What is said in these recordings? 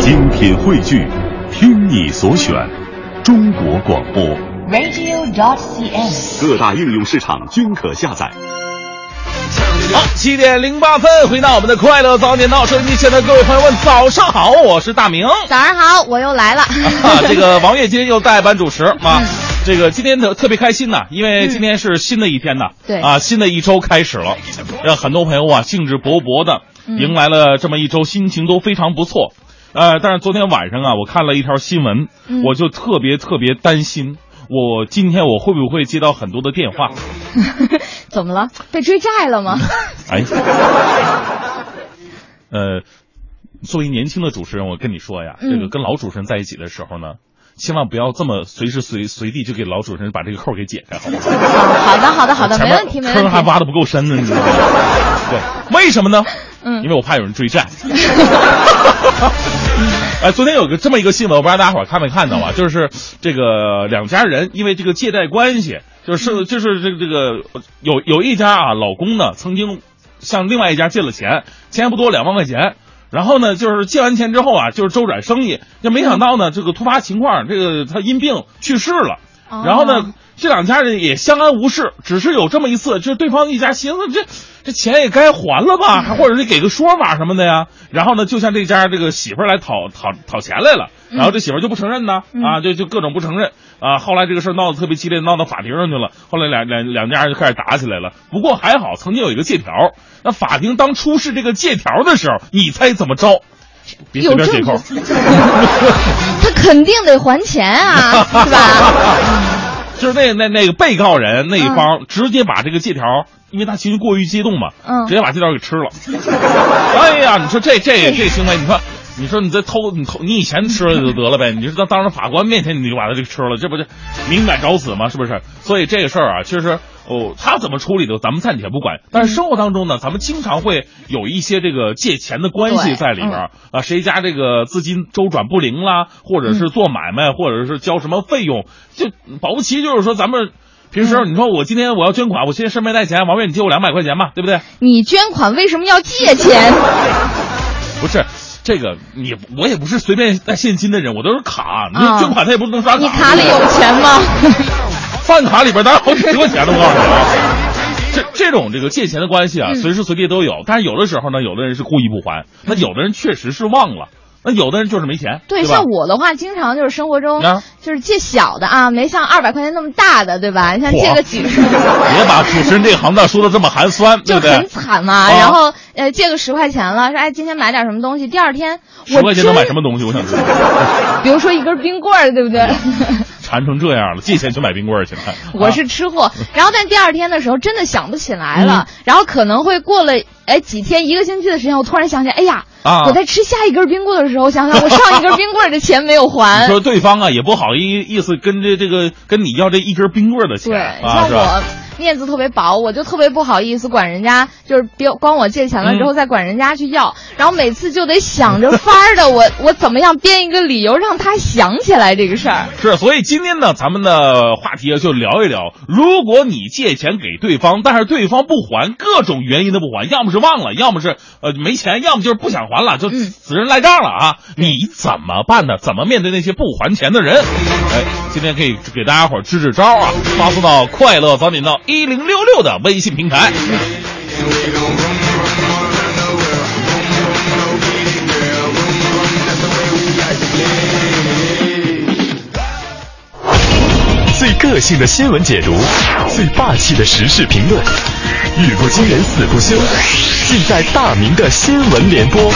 精品汇聚，听你所选，中国广播。radio.dot.cn，。各大应用市场均可下载。好，七点零八分，回到我们的快乐早点到，收音机前的各位朋友们，早上好，我是大明。早上好，我又来了。啊，这个王月今天又代班主持啊。这个今天特特别开心呐，因为今天是新的一天呐，对啊，新的一周开始了，让很多朋友啊兴致勃勃的迎来了这么一周，心情都非常不错。呃，但是昨天晚上啊，我看了一条新闻，嗯我就特别特别担心，我今天我会不会接到很多的电话？怎么了？被追债了吗？哎，呃，作为年轻的主持人，我跟你说呀，嗯这个跟老主持人在一起的时候呢，千万不要这么随时随随地就给老主持人把这个扣给解开，好吗？好的，好的，好的，没问题，没问题。坑还挖的不够深呢，你知道吗？对，为什么呢？嗯因为我怕有人追债。哎，昨天有个这么一个新闻，我不知道大家伙儿看没看到啊？就是这个两家人因为这个借贷关系，就是就是这个这个有有一家啊，老公呢曾经向另外一家借了钱，钱还不多，两万块钱。然后呢，就是借完钱之后啊，就是周转生意，就没想到呢，这个突发情况，这个他因病去世了。哦然后呢，这两家人也相安无事，只是有这么一次，就是对方一家寻思这这钱也该还了吧，还 或者是给个说法什么的呀。然后呢，就向这家这个媳妇儿来讨讨讨钱来了，然后这媳妇儿就不承认呢，啊，就就各种不承认啊。后来这个事儿闹得特别激烈，闹到法庭上去了。后来两两两家人就开始打起来了。不过还好，曾经有一个借条。那法庭当出示这个借条的时候，你猜怎么着？别随有便解扣。他肯定得还钱啊，是吧？就是那那那个被告人那一方直接把这个借条，因为他情绪过于激动嘛，嗯直接把借条给吃了。哎呀，你说这这这行为，你说你说你这偷你偷你以前吃了就得了呗，你说当当着法官面前你就把他这个吃了，这不就敏感找死吗？是不是？所以这个事儿啊，其实哦，他怎么处理的，咱们暂且不管。但是生活当中呢，咱们经常会有一些这个借钱的关系在里边儿啊，谁家这个资金周转不灵啦，或者是做买卖，或者是交什么费用，就保不齐就是说咱们。平时你说我今天我要捐款，我现在身没带钱，王月你借我两百块钱吧，对不对？你捐款为什么要借钱？不是这个，你我也不是随便带现金的人，我都是卡。你啊捐款他也不能刷卡。你卡里有钱吗？饭卡里边当然好几十块钱了，我告诉你啊。这这种这个借钱的关系啊，嗯随时随地都有。但是有的时候呢，有的人是故意不还，那有的人确实是忘了，那有的人就是没钱，对，吧像我的话，经常就是生活中啊就是借小的啊，没像二百块钱那么大的，对吧？你像借个几十，别把主持人这个行当说的这么寒酸，对不对就很？惨嘛。啊然后呃，借个十块钱了，说哎，今天买点什么东西，第二天我十块钱能买什么东西？我想知道。比如说一根冰棍儿，对不对？馋成这样了，借钱去买冰棍儿去了。我是吃货，然后但第二天的时候真的想不起来嗯了，然后可能会过了哎几天一个星期的时间，我突然想起，哎呀，啊我在吃下一根冰棍儿的时候，想想我上一根冰棍儿的钱没有 你还。说对方啊也不好意意思跟这这个跟你要这一根冰棍儿的钱对，啊，像是吧？我面子特别薄，我就特别不好意思管人家，就是别管我借钱了之后再管人家去要，然后每次就得想着法儿的，我我怎么样编一个理由让他想起来这个事儿。是，所以今天呢，咱们的话题啊就聊一聊，如果你借钱给对方，但是对方不还，各种原因都不还，要么是忘了，要么是呃没钱，要么就是不想还了，就嗯死人赖账了啊！你怎么办呢？怎么面对那些不还钱的人？哎，今天可以给大家伙儿支支招啊，发送到快乐早点到一零六六的微信平台。最个性的新闻解读，最霸气的时事评论，语不惊人死不休，尽在大明的新闻联播。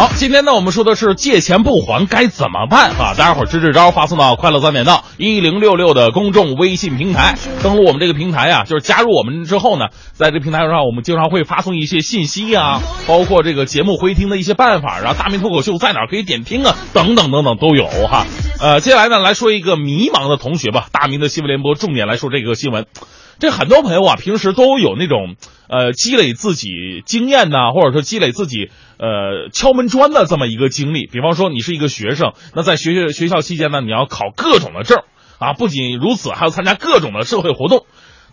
好，今天呢，我们说的是借钱不还该怎么办啊？大家伙儿支支招，发送到快乐三点到一零六六的公众微信平台。登录我们这个平台啊，就是加入我们之后呢，在这平台上，我们经常会发送一些信息啊，包括这个节目回听的一些办法，然后大明脱口秀在哪儿可以点听啊，等等等等都有哈。呃，接下来呢，来说一个迷茫的同学吧。大明的新闻联播重点来说这个新闻。这很多朋友啊，平时都有那种呃积累自己经验呐，或者说积累自己呃敲门砖的这么一个经历。比方说，你是一个学生，那在学学学校期间呢，你要考各种的证啊，不仅如此，还要参加各种的社会活动。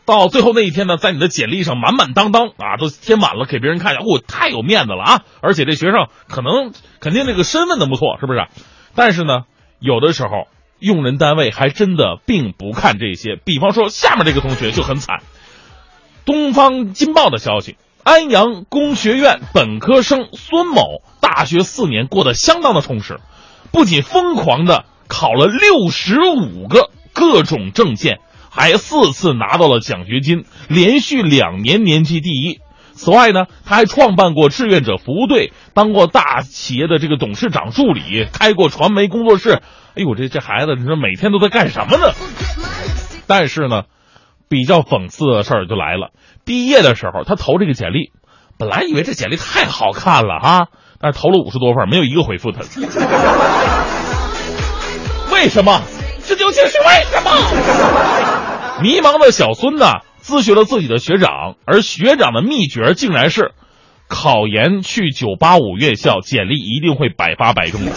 到最后那一天呢，在你的简历上满满当当啊，都贴满了，给别人看一下，哦，太有面子了啊！而且这学生可能肯定这个身份都不错，是不是？但是呢，有的时候。用人单位还真的并不看这些，比方说下面这个同学就很惨。东方金报的消息：安阳工学院本科生孙某大学四年过得相当的充实，不仅疯狂的考了六十五个各种证件，还四次拿到了奖学金，连续两年年级第一。此外呢，他还创办过志愿者服务队，当过大企业的这个董事长助理，开过传媒工作室。哎呦，这这孩子，你说每天都在干什么呢？但是呢，比较讽刺的事儿就来了。毕业的时候，他投这个简历，本来以为这简历太好看了哈，但是投了五十多份，没有一个回复他。为什么？这究竟是为什么？迷茫的小孙呢，咨询了自己的学长，而学长的秘诀竟然是：考研去九八五院校，简历一定会百发百中。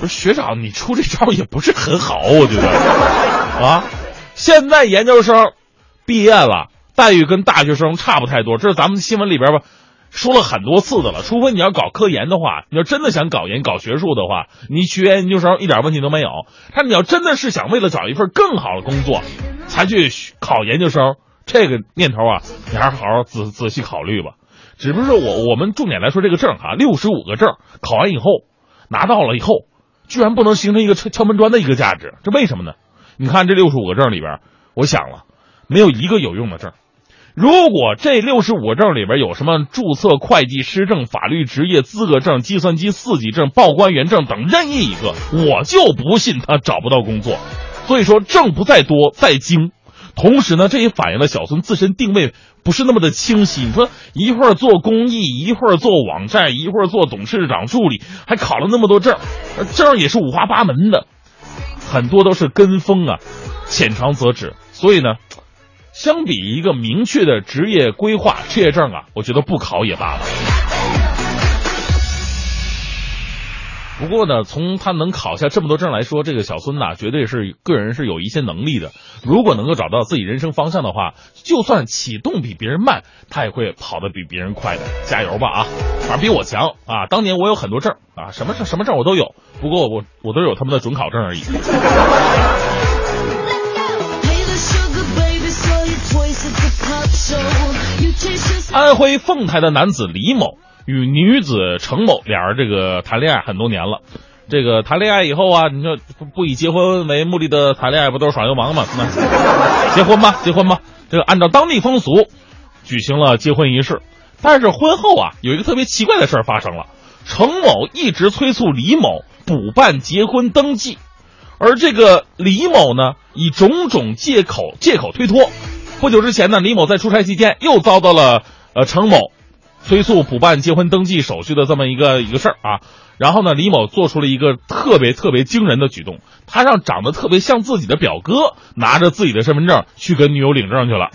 不是学长，你出这招也不是很好，我觉得啊。现在研究生毕业了，待遇跟大学生差不太多，这是咱们新闻里边吧说了很多次的了。除非你要搞科研的话，你要真的想搞研、搞学术的话，你学研究生一点问题都没有。但你要真的是想为了找一份更好的工作才去考研究生，这个念头啊，你还是好好仔仔细考虑吧。只不过我我们重点来说这个证哈，六十五个证考完以后拿到了以后。居然不能形成一个敲敲门砖的一个价值，这为什么呢？你看这六十五个证里边，我想了，没有一个有用的证。如果这六十五个证里边有什么注册会计师证、法律职业资格证、计算机四级证、报关员证等任意一个，我就不信他找不到工作。所以说，证不在多，在精。同时呢，这也反映了小孙自身定位不是那么的清晰。你说一会儿做公益，一会儿做网站，一会儿做董事长助理，还考了那么多证，证也是五花八门的，很多都是跟风啊，浅尝辄止。所以呢，相比一个明确的职业规划，职业证啊，我觉得不考也罢了。不过呢，从他能考下这么多证来说，这个小孙呐，绝对是个人是有一些能力的。如果能够找到自己人生方向的话，就算启动比别人慢，他也会跑得比别人快的。加油吧啊！反正比我强啊！当年我有很多证啊，什么证什么证我都有，不过我我都有他们的准考证而已。安徽凤台的男子李某。与女子程某俩人这个谈恋爱很多年了，这个谈恋爱以后啊，你说不以结婚为目的的谈恋爱不都是耍流氓吗？那 结婚吧，结婚吧。这个按照当地风俗，举行了结婚仪式。但是婚后啊，有一个特别奇怪的事儿发生了，程某一直催促李某补办结婚登记，而这个李某呢，以种种借口借口推脱。不久之前呢，李某在出差期间又遭到了呃程某。催促补办结婚登记手续的这么一个一个事儿啊，然后呢，李某做出了一个特别特别惊人的举动，他让长得特别像自己的表哥拿着自己的身份证去跟女友领证去了。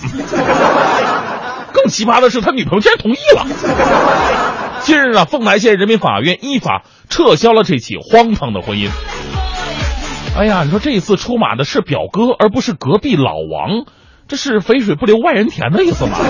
更奇葩的是，他女朋友竟然同意了。近日啊，凤台县人民法院依法撤销了这起荒唐的婚姻。哎呀，你说这一次出马的是表哥，而不是隔壁老王，这是肥水不流外人田的意思吗？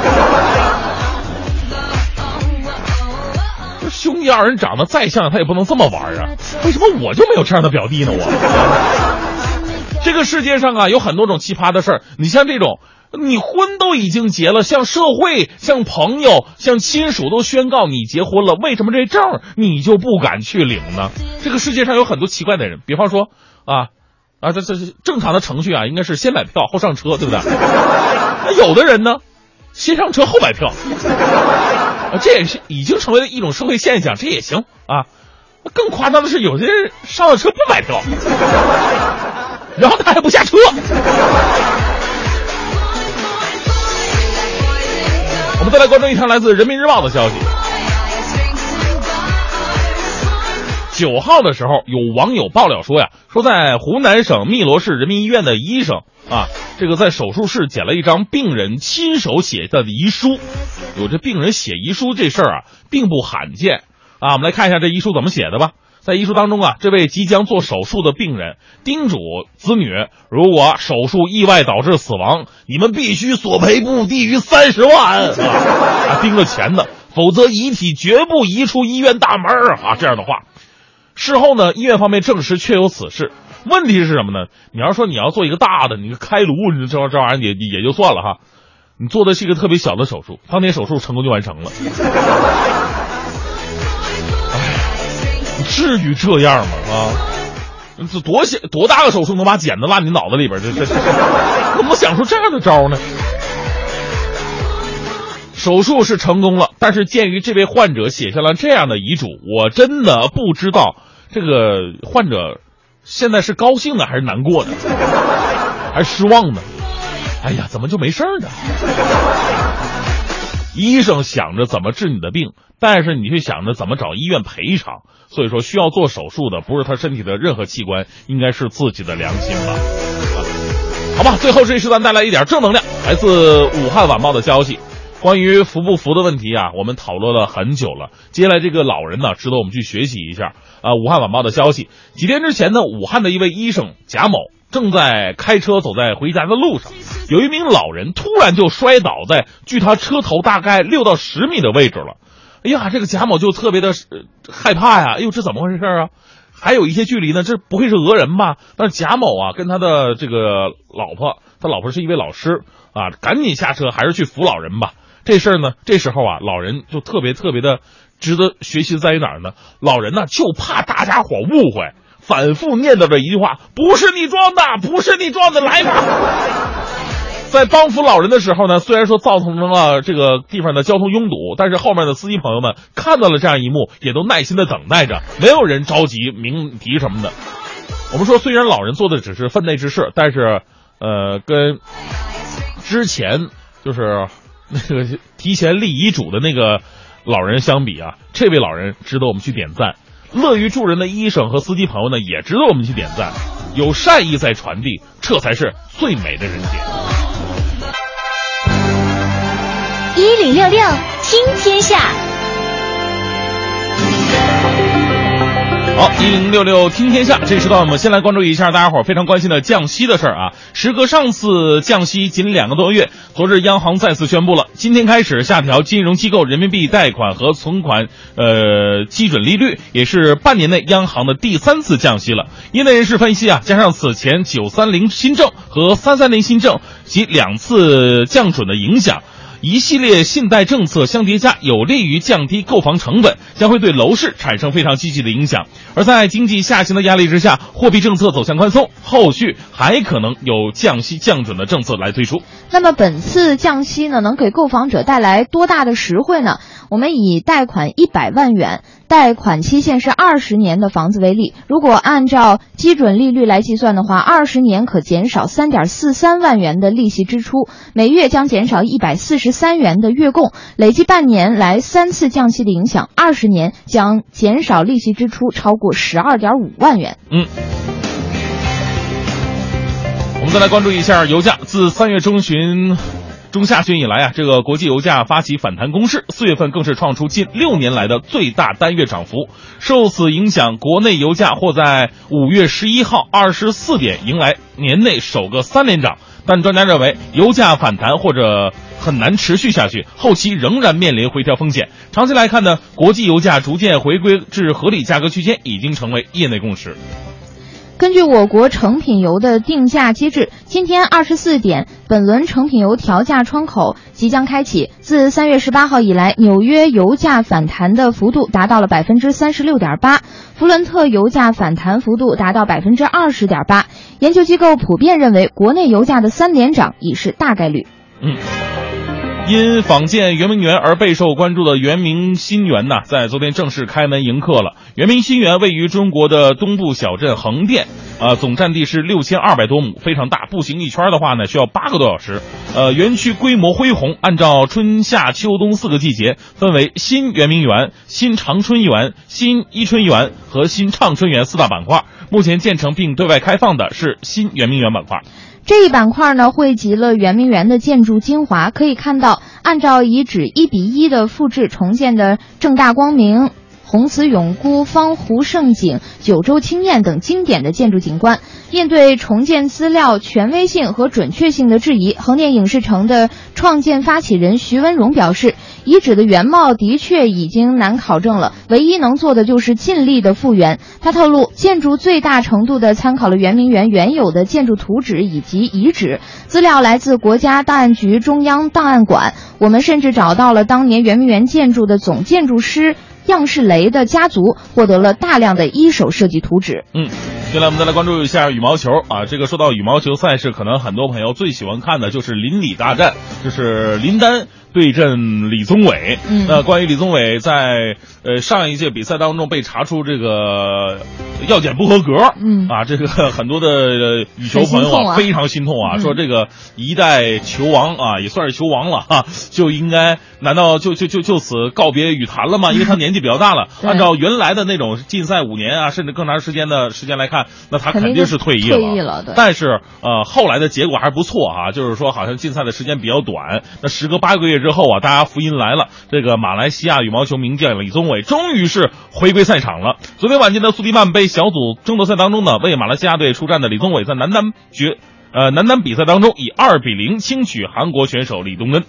这兄弟二人长得再像，他也不能这么玩啊！为什么我就没有这样的表弟呢？我 这个世界上啊，有很多种奇葩的事儿。你像这种，你婚都已经结了，向社会、向朋友、向亲属都宣告你结婚了，为什么这证你就不敢去领呢？这个世界上有很多奇怪的人，比方说啊啊，这这正常的程序啊，应该是先买票后上车，对不对？那有的人呢，先上车后买票。这也是已经成为了一种社会现象，这也行啊。更夸张的是，有些人上了车不买票，然后他还不下车。我们再来关注一条来自《人民日报》的消息：九号的时候，有网友爆料说呀，说在湖南省汨罗市人民医院的医生啊，这个在手术室捡了一张病人亲手写的遗书。有这病人写遗书这事儿啊，并不罕见啊。我们来看一下这遗书怎么写的吧。在遗书当中啊，这位即将做手术的病人叮嘱子女，如果手术意外导致死亡，你们必须索赔不低于三十万啊，盯着钱的，否则遗体绝不移出医院大门啊。这样的话。事后呢，医院方面证实确有此事。问题是什么呢？你要说你要做一个大的，你开颅，你这这玩意儿也也就算了哈。你做的是一个特别小的手术，当天手术成功就完成了。哎，至于这样吗？啊，这多小多大个手术能把剪子落你脑子里边？这这这，怎么想出这样的招呢？手术是成功了，但是鉴于这位患者写下了这样的遗嘱，我真的不知道这个患者现在是高兴的还是难过的，还是失望呢？哎呀，怎么就没事呢？医生想着怎么治你的病，但是你却想着怎么找医院赔偿。所以说，需要做手术的不是他身体的任何器官，应该是自己的良心吧？好吧，最后这一时段带来一点正能量，来自武汉晚报的消息。关于服不服的问题啊，我们讨论了很久了。接下来这个老人呢，值得我们去学习一下啊。武汉晚报的消息，几天之前呢，武汉的一位医生贾某正在开车走在回家的路上，有一名老人突然就摔倒在距他车头大概六到十米的位置了。哎呀，这个贾某就特别的害怕呀！哎呦，这怎么回事啊？还有一些距离呢，这不会是讹人吧？但是贾某啊，跟他的这个老婆，他老婆是一位老师啊，赶紧下车，还是去扶老人吧。这事儿呢，这时候啊，老人就特别特别的值得学习，在于哪儿呢？老人呢就怕大家伙误会，反复念叨着一句话：“不是你撞的，不是你撞的，来吧。”在帮扶老人的时候呢，虽然说造成了这个地方的交通拥堵，但是后面的司机朋友们看到了这样一幕，也都耐心的等待着，没有人着急鸣笛什么的。我们说，虽然老人做的只是分内之事，但是，呃，跟之前就是。那个提前立遗嘱的那个老人相比啊，这位老人值得我们去点赞。乐于助人的医生和司机朋友呢，也值得我们去点赞。有善意在传递，这才是最美的人间。一零六六听天下。好，一零六六听天下，这时段我们先来关注一下大家伙非常关心的降息的事儿啊。时隔上次降息仅两个多月，昨日央行再次宣布了，今天开始下调金融机构人民币贷款和存款呃基准利率，也是半年内央行的第三次降息了。业内人士分析啊，加上此前九三零新政和三三零新政及两次降准的影响。一系列信贷政策相叠加，有利于降低购房成本，将会对楼市产生非常积极的影响。而在经济下行的压力之下，货币政策走向宽松，后续还可能有降息降准的政策来推出。那么本次降息呢，能给购房者带来多大的实惠呢？我们以贷款一百万元。贷款期限是二十年的房子为例，如果按照基准利率来计算的话，二十年可减少三点四三万元的利息支出，每月将减少一百四十三元的月供。累计半年来三次降息的影响，二十年将减少利息支出超过十二点五万元。嗯，我们再来关注一下油价，自三月中旬。中下旬以来啊，这个国际油价发起反弹攻势，四月份更是创出近六年来的最大单月涨幅。受此影响，国内油价或在五月十一号二十四点迎来年内首个三连涨。但专家认为，油价反弹或者很难持续下去，后期仍然面临回调风险。长期来看呢，国际油价逐渐回归至合理价格区间，已经成为业内共识。根据我国成品油的定价机制，今天二十四点，本轮成品油调价窗口即将开启。自三月十八号以来，纽约油价反弹的幅度达到了百分之三十六点八，弗伦特油价反弹幅度达到百分之二十点八。研究机构普遍认为，国内油价的三连涨已是大概率。嗯。因仿建圆明园而备受关注的圆明新园呢，在昨天正式开门迎客了。圆明新园位于中国的东部小镇横店，呃，总占地是六千二百多亩，非常大。步行一圈的话呢，需要八个多小时。呃，园区规模恢宏，按照春夏秋冬四个季节，分为新圆明园、新长春园、新伊春园和新畅春园四大板块。目前建成并对外开放的是新圆明园板块。这一板块呢，汇集了圆明园的建筑精华，可以看到，按照遗址一比一的复制重建的正大光明、红瓷永固、方湖胜景、九州青燕等经典的建筑景观。面对重建资料权威性和准确性的质疑，横店影视城的创建发起人徐文荣表示，遗址的原貌的确已经难考证了，唯一能做的就是尽力的复原。他透露，建筑最大程度的参考了圆明园原有的建筑图纸以及遗址资料，来自国家档案局中央档案馆。我们甚至找到了当年圆明园建筑的总建筑师样式雷的家族，获得了大量的一手设计图纸。嗯，接下来我们再来关注一下羽毛球啊。这个说到羽毛球赛事，可能很多朋友最喜欢看的就是林李大战，就是林丹对阵李宗伟。嗯那关于李宗伟在呃上一届比赛当中被查出这个药检不合格，嗯啊，这个 很多的呃羽球朋友啊非常心痛啊，嗯说这个一代球王啊，也算是球王了哈、就应该难道就就就就此告别羽坛了吗？因为他年纪比较大了，对按照原来的那种禁赛五年啊，甚至更长时间的时间来看，那他肯定是退役了。退役了对但是呃，后来的结果还是不错啊，就是说好像禁赛的时间比较短。那时隔八个月之后啊，大家福音来了，这个马来西亚羽毛球名将李宗伟终于是回归赛场了。昨天晚间的苏迪曼杯小组争夺赛当中呢，为马来西亚队出战的李宗伟在男单决呃男单比赛当中以二比零轻取韩国选手李东恩。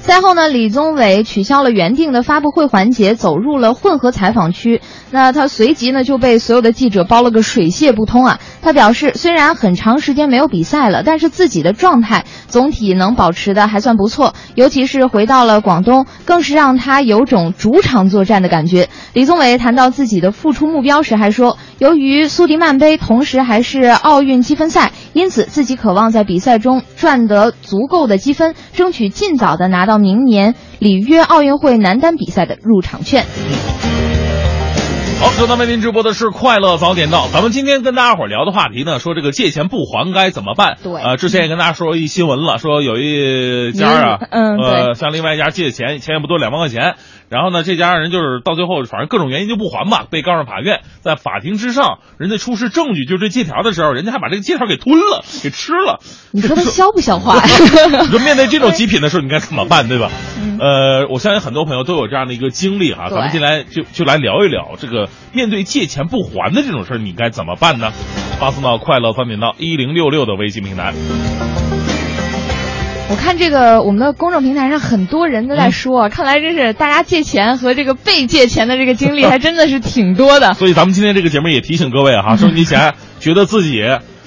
赛后呢，李宗伟取消了原定的发布会环节，走入了混合采访区。那他随即呢就被所有的记者包了个水泄不通啊！他表示，虽然很长时间没有比赛了，但是自己的状态总体能保持的还算不错，尤其是回到了广东，更是让他有种主场作战的感觉。李宗伟谈到自己的复出目标时还说，由于苏迪曼杯同时还是奥运积分赛，因此自己渴望在比赛中赚得足够的积分，争取尽早的拿到明年里约奥运会男单比赛的入场券。好，正在为您直播的是《快乐早点到》。咱们今天跟大家伙聊的话题呢，说这个借钱不还该怎么办？对呃，之前也跟大家说一新闻了，说有一家啊，嗯呃，向另外一家借钱，钱也不多，两万块钱。然后呢，这家人就是到最后，反正各种原因就不还吧，被告上法院。在法庭之上，人家出示证据，就是这借条的时候，人家还把这个借条给吞了，给吃了。你说他 消不消化？你说面对这种极品的事儿，你该怎么办，对吧？呃，我相信很多朋友都有这样的一个经历哈，对咱们进来就就来聊一聊这个面对借钱不还的这种事儿，你该怎么办呢？发送到快乐翻频道一零六六的微信平台。我看这个我们的公众平台上很多人都在说，看来真是大家借钱和这个被借钱的这个经历还真的是挺多的。所以咱们今天这个节目也提醒各位哈，收音机前觉得自己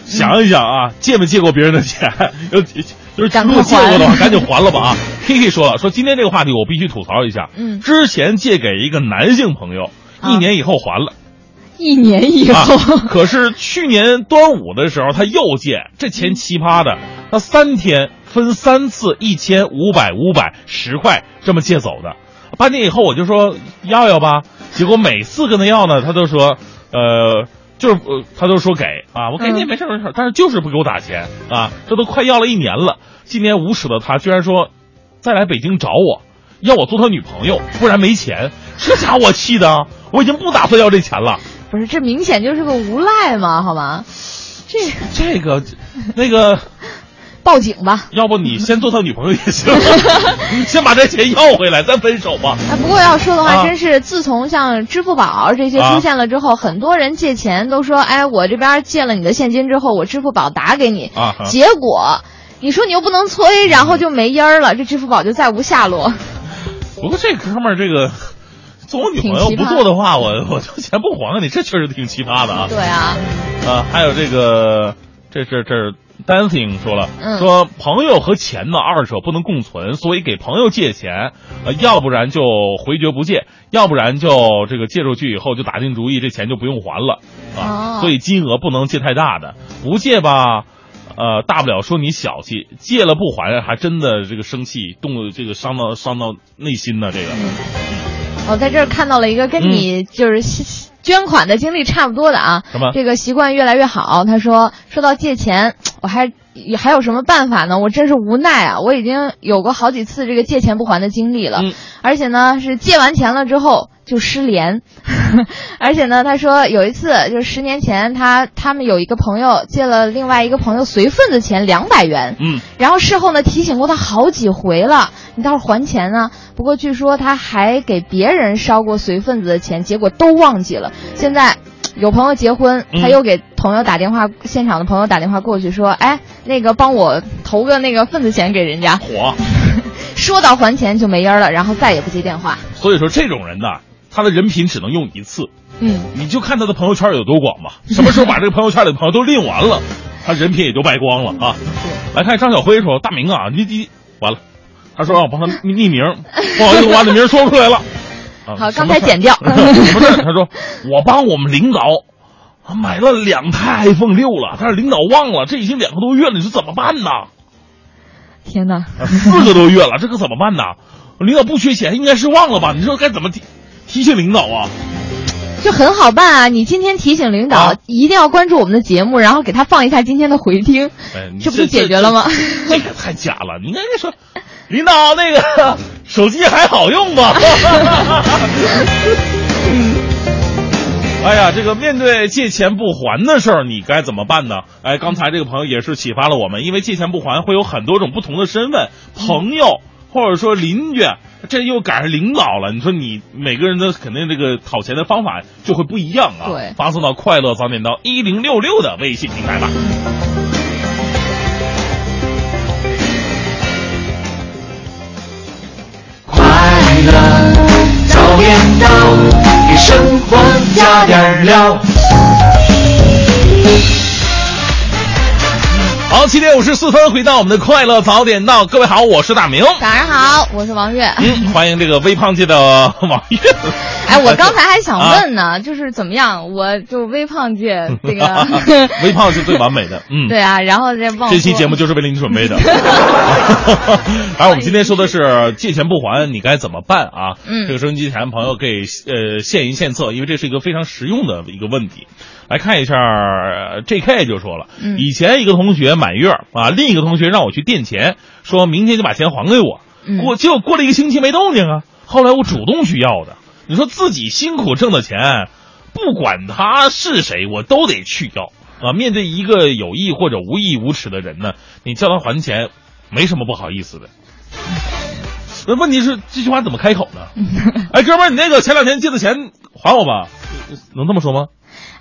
想一想啊，借没借过别人的钱，要就是如果借过的话，赶紧还了吧啊！K K 说了，说今天这个话题我必须吐槽一下，嗯之前借给一个男性朋友，啊一年以后还了。一年以啊后，，可是去年端午的时候，他又借，这钱奇葩的，他三天分三次一千五百五百十块这么借走的。半年以后我就说要要吧，结果每次跟他要呢，他都说呃。就是呃，他都说给啊，我给你嗯没事没事，但是就是不给我打钱啊，这都快要了一年了。今年无耻的他居然说再来北京找我，要我做他女朋友，不然没钱。这家伙我气的啊，我已经不打算要这钱了。不是这明显就是个无赖嘛，好吗？这这个，那个，报警吧。要不你先做他女朋友也行，先把这钱要回来，再分手吧。啊，不过要说的话，啊真是自从像支付宝这些啊出现了之后，很多人借钱都说，哎，我这边借了你的现金之后，我支付宝打给你。啊哈结果你说你又不能催，然后就没音儿了，这支付宝就再无下落。不过这哥们儿这个做我女朋友不做的话，我 我就钱不还给你，这确实挺奇葩的啊。对啊，啊，还有这个，这这这 dancing 说了，嗯说朋友和钱呢二者不能共存，所以给朋友借钱，呃，要不然就回绝不借，要不然就这个借出去以后就打定主意这钱就不用还了啊，哦所以金额不能借太大的，不借吧。呃，大不了说你小气，借了不还，还真的这个生气，动这个伤到伤到内心呢。这个，我在这儿看到了一个跟你就是捐款的经历差不多的啊，什么？这个习惯越来越好。他说，说到借钱，我还还有什么办法呢？我真是无奈啊！我已经有过好几次这个借钱不还的经历了，嗯而且呢是借完钱了之后就失联，而且呢他说有一次就是十年前他他们有一个朋友借了另外一个朋友随份子钱两百元，嗯，然后事后呢提醒过他好几回了，你倒是还钱呢。不过据说他还给别人烧过随份子的钱，结果都忘记了。现在有朋友结婚，他又给朋友打电话，现场的朋友打电话过去说：“哎，那个帮我投个那个份子钱给人家。火。”说到还钱就没音儿了，然后再也不接电话。所以说这种人呐，他的人品只能用一次。嗯，你就看他的朋友圈有多广吧。什么时候把这个朋友圈里的朋友都拎完了，他人品也就败光了啊。来看张小辉说：“大明啊，你你完了。”他说让我帮他匿名，不好意思，我把你名说出来了。啊、好，刚才剪掉。什么事？他说我帮我们领导买了两台 iPhone 六了，但是领导忘了，这已经两个多月了，你说怎么办呢？天哪，四个多月了，这可怎么办呢？领导不缺钱，应该是忘了吧？你说该怎么提提醒领导啊？就很好办啊！你今天提醒领导、啊、一定要关注我们的节目，然后给他放一下今天的回听，哎、这不就解决了吗？这个太假了！你应该说，领导那个手机还好用吗？哎呀，这个面对借钱不还的事儿，你该怎么办呢？哎，刚才这个朋友也是启发了我们，因为借钱不还会有很多种不同的身份，朋友或者说邻居，这又赶上领导了。你说你每个人的肯定这个讨钱的方法就会不一样啊。对，发送到快乐早点到一零六六的微信平台吧。生活加点料。好，七点五十四分，回到我们的快乐早点到，各位好，我是大明。早上好，我是王悦。嗯，欢迎这个微胖界的 王悦。哎，我刚才还想问呢，啊、就是怎么样？我就微胖界 这个微胖是最完美的，嗯，对啊。然后这这期节目就是为了你准备的。而我们今天说的是借钱不还，你该怎么办啊？嗯，这个收音机前的朋友可以呃献一献策，因为这是一个非常实用的一个问题。来看一下，J.K. 就说了，嗯、以前一个同学满月啊，另一个同学让我去垫钱，说明天就把钱还给我。嗯、过结果过了一个星期没动静啊，后来我主动去要的。你说自己辛苦挣的钱，不管他是谁，我都得去要啊！面对一个有意或者无意无耻的人呢，你叫他还钱，没什么不好意思的。那问题是这句话怎么开口呢？哎，哥们儿，你那个前两天借的钱还我吧，能这么说吗？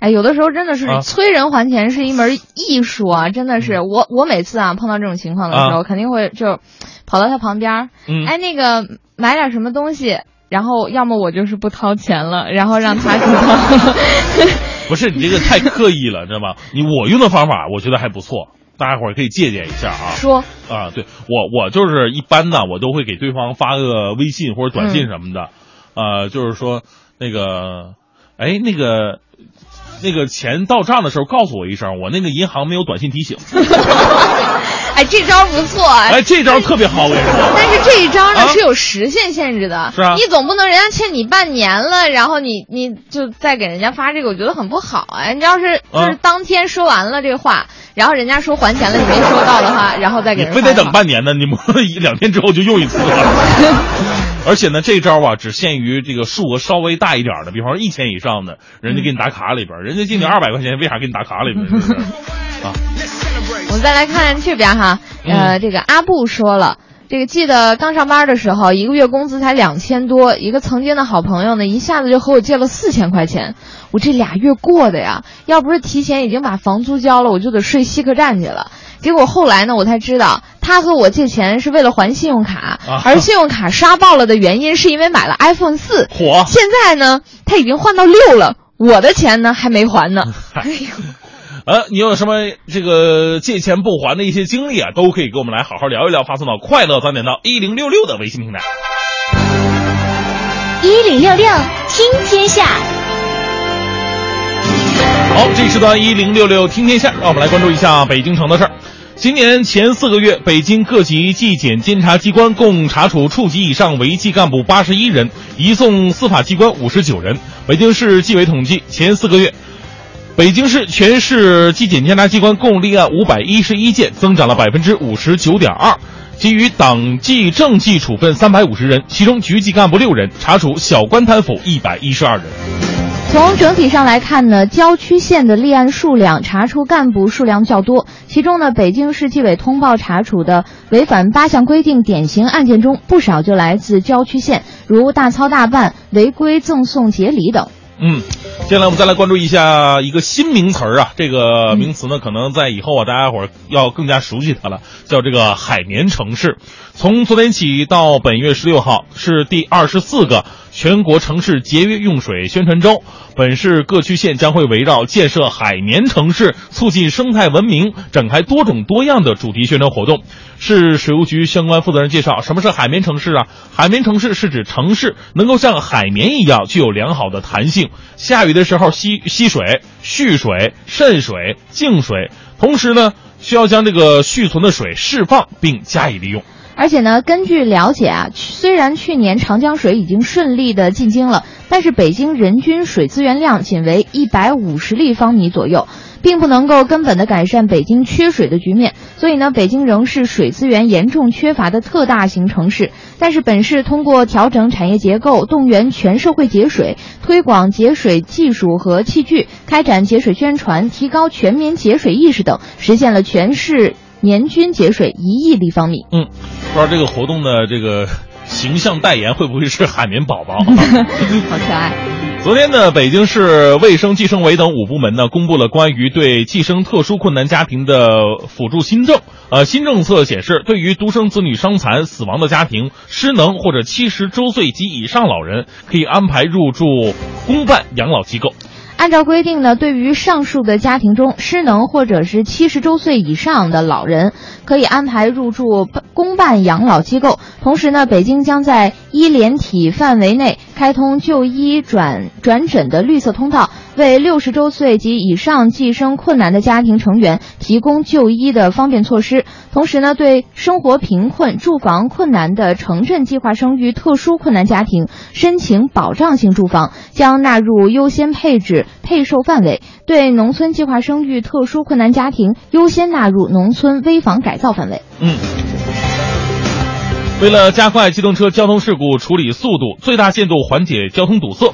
哎，有的时候真的是催人还钱是一门艺术啊！真的是，我我每次啊碰到这种情况的时候，啊、肯定会就跑到他旁边，嗯，哎，那个买点什么东西。然后要么我就是不掏钱了，然后让他去掏。不是你这个太刻意了，知道吗？你我用的方法我觉得还不错，大家伙儿可以借鉴一下啊。说啊，对我我就是一般呢，我都会给对方发个微信或者短信什么的，嗯、呃，就是说那个，哎，那个。那个钱到账的时候告诉我一声，我那个银行没有短信提醒。哎，这招不错哎！哎，这招特别好，我跟你说。但是这一招呢、啊、是有时限限制的，是啊。你总不能人家欠你半年了，然后你你就再给人家发这个，我觉得很不好哎。你要是就是当天说完了这个话，啊、然后人家说还钱了，你没收到的话，然后再给人你非得等半年呢？你不两天之后就用一次了。而且呢，这招啊只限于这个数额稍微大一点的，比方说一千以上的，人家给你打卡里边，人家进你二百块钱，为啥给你打卡里边？啊，我们再来看这边哈，呃，这个阿布说了。这个记得刚上班的时候，一个月工资才两千多，一个曾经的好朋友呢，一下子就和我借了四千块钱。我这俩月过的呀，要不是提前已经把房租交了，我就得睡西客站去了。结果后来呢，我才知道他和我借钱是为了还信用卡，啊、而信用卡刷爆了的原因是因为买了 iPhone 四。火！现在呢，他已经换到六了，我的钱呢还没还呢。哎呦。呃，你有什么这个借钱不还的一些经历啊，都可以跟我们来好好聊一聊，发送到快乐早点到一零六六的微信平台。一零六六听天下。好，这时段一零六六听天下，让我们来关注一下北京城的事儿。今年前四个月，北京各级纪检监察机关共查处处级以上违纪干部八十一人，移送司法机关五十九人。北京市纪委统计，前四个月，北京市全市纪检监察机关共立案五百一十一件，增长了百分之五十九点二。给予党纪政纪处分三百五十人，其中局级干部六人，查处小官贪腐一百一十二人。从整体上来看呢，郊区县的立案数量、查处干部数量较多。其中呢，北京市纪委通报查处的违反八项规定典型案件中，不少就来自郊区县，如大操大办、违规赠送节礼等。嗯，接下来我们再来关注一下一个新名词儿啊，这个名词呢，可能在以后啊，大家伙儿要更加熟悉它了，叫这个海绵城市。从昨天起到本月十六号，是第二十四个全国城市节约用水宣传周。本市各区县将会围绕建设海绵城市、促进生态文明，展开多种多样的主题宣传活动。市水务局相关负责人介绍，什么是海绵城市啊？海绵城市是指城市能够像海绵一样具有良好的弹性，下雨的时候吸吸水、蓄水、渗水、净水，同时呢，需要将这个蓄存的水释放并加以利用。而且呢，根据了解啊，虽然去年长江水已经顺利的进京了，但是北京人均水资源量仅为一百五十立方米左右，并不能够根本的改善北京缺水的局面。所以呢，北京仍是水资源严重缺乏的特大型城市。但是本市通过调整产业结构，动员全社会节水，推广节水技术和器具，开展节水宣传，提高全民节水意识等，实现了全市年均节水一亿立方米。嗯，不知道这个活动的这个形象代言会不会是海绵宝宝？好可爱。昨天呢，北京市卫生计生委等五部门呢，公布了关于对计生特殊困难家庭的辅助新政。呃，新政策显示，对于独生子女伤残、死亡的家庭、失能或者七十周岁及以上老人，可以安排入住公办养老机构。按照规定呢，对于上述的家庭中失能或者是七十周岁以上的老人，可以安排入住公办养老机构。同时呢，北京将在医联体范围内开通就医转转诊的绿色通道，为六十周岁及以上计生困难的家庭成员提供就医的方便措施。同时呢，对生活贫困、住房困难的城镇计划生育特殊困难家庭申请保障性住房，将纳入优先配置。配售范围对农村计划生育特殊困难家庭优先纳入农村危房改造范围。嗯，为了加快机动车交通事故处理速度，最大限度缓解交通堵塞。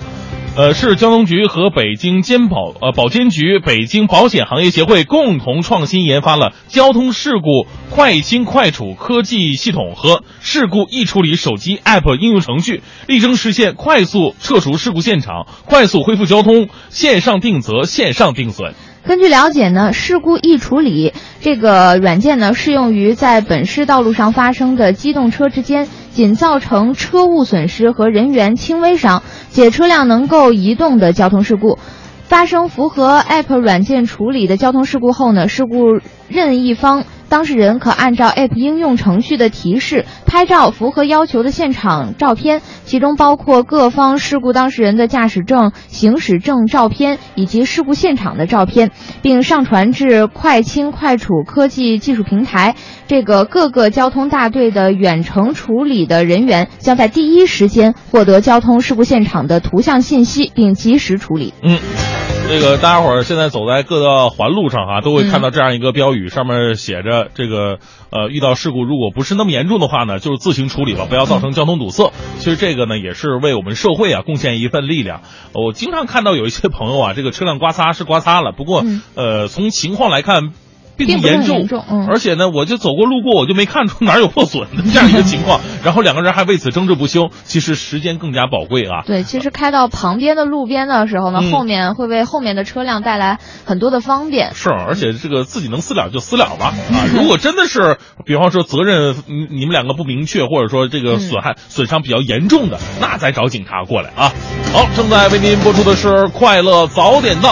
呃，市交通局和北京监保呃保监局、北京保险行业协会共同创新研发了交通事故快清快处科技系统和事故易处理手机 App 应用程序，力争实现快速撤除事故现场、快速恢复交通、线上定责、线上定损。根据了解呢，事故易处理这个软件呢，适用于在本市道路上发生的机动车之间仅造成车物损失和人员轻微伤且车辆能够移动的交通事故。发生符合 App 软件处理的交通事故后呢，事故任一方。当事人可按照 App 应用程序的提示拍照符合要求的现场照片，其中包括各方事故当事人的驾驶证、行驶证照片以及事故现场的照片，并上传至快清快处科技技术平台。这个各个交通大队的远程处理的人员将在第一时间获得交通事故现场的图像信息，并及时处理。嗯。这个大家伙儿现在走在各个环路上啊，都会看到这样一个标语，上面写着这个呃，遇到事故如果不是那么严重的话呢，就是自行处理吧，不要造成交通堵塞。其实这个呢，也是为我们社会啊贡献一份力量。我经常看到有一些朋友啊，这个车辆刮擦是刮擦了，不过呃，从情况来看。并不严重，而且呢，我就走过路过，我就没看出哪有破损的 这样一个情况。然后两个人还为此争执不休，其实时间更加宝贵啊。对，其实开到旁边的路边的时候呢，后面会为后面的车辆带来很多的方便。是，而且这个自己能私了就私了吧啊！如果真的是，比方说责任你们两个不明确，或者说这个损害损伤比较严重的，那再找警察过来啊。好，正在为您播出的是《快乐早点到》。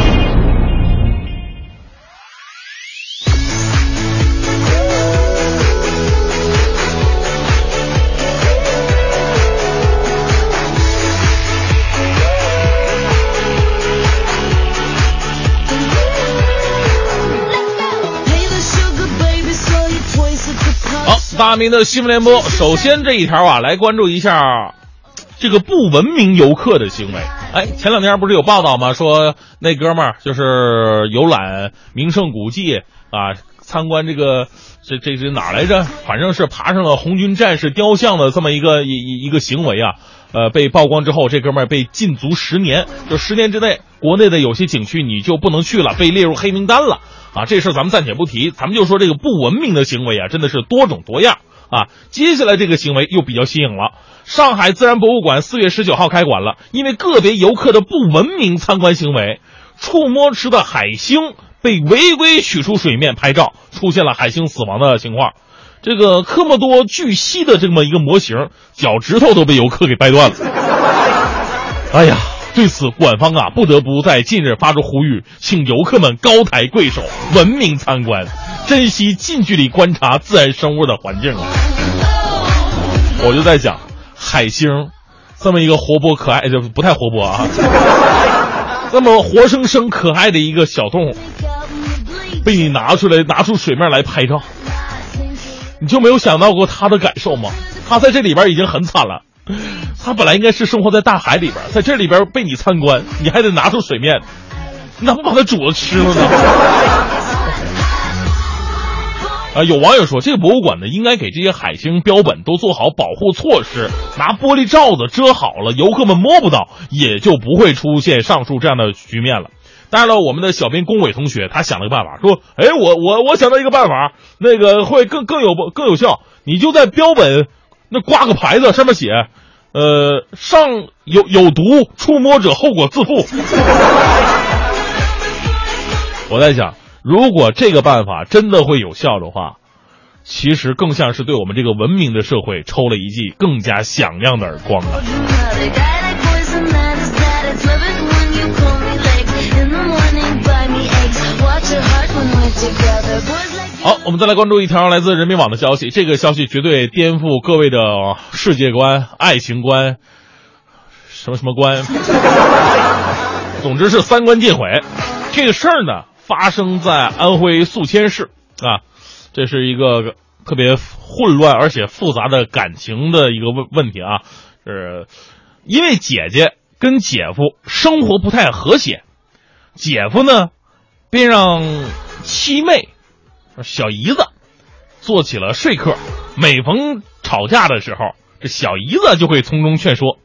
大明的新闻联播，首先这一条啊，来关注一下这个不文明游客的行为。哎，前两天不是有报道吗？说那哥们儿就是游览名胜古迹啊，参观这个这这是哪来着？反正是爬上了红军战士雕像的这么一个一一一个行为啊。呃，被曝光之后，这哥们儿被禁足十年，就十年之内，国内的有些景区你就不能去了，被列入黑名单了。啊，这事咱们暂且不提，咱们就说这个不文明的行为啊，真的是多种多样啊。接下来这个行为又比较新颖了，上海自然博物馆四月十九号开馆了，因为个别游客的不文明参观行为，触摸池的海星被违规取出水面拍照，出现了海星死亡的情况。这个科莫多巨蜥的这么一个模型，脚趾头都被游客给掰断了。哎呀，对此馆方啊不得不在近日发出呼吁，请游客们高抬贵手，文明参观，珍惜近距离观察自然生物的环境啊。我就在想，海星这么一个活泼可爱，就是不太活泼啊，这么活生生可爱的一个小动物，被你拿出来拿出水面来拍照。你就没有想到过他的感受吗？他在这里边已经很惨了，他本来应该是生活在大海里边，在这里边被你参观，你还得拿出水面，你咋不把它煮了吃了呢？啊，有网友说，这个博物馆呢，应该给这些海星标本都做好保护措施，拿玻璃罩子遮好了，游客们摸不到，也就不会出现上述这样的局面了。当然了，我们的小编龚伟同学他想了个办法，说：“哎，我我我想到一个办法，那个会更更有更有效。你就在标本那挂个牌子，上面写，呃，上有有毒，触摸者后果自负。我在想，如果这个办法真的会有效的话，其实更像是对我们这个文明的社会抽了一记更加响亮的耳光啊。好，我们再来关注一条来自人民网的消息。这个消息绝对颠覆各位的世界观、爱情观，什么什么观，总之是三观尽毁。这个事儿呢，发生在安徽宿迁市啊，这是一个特别混乱而且复杂的感情的一个问问题啊，是因为姐姐跟姐夫生活不太和谐，姐夫呢。便让七妹、小姨子做起了说客。每逢吵架的时候，这小姨子就会从中劝说。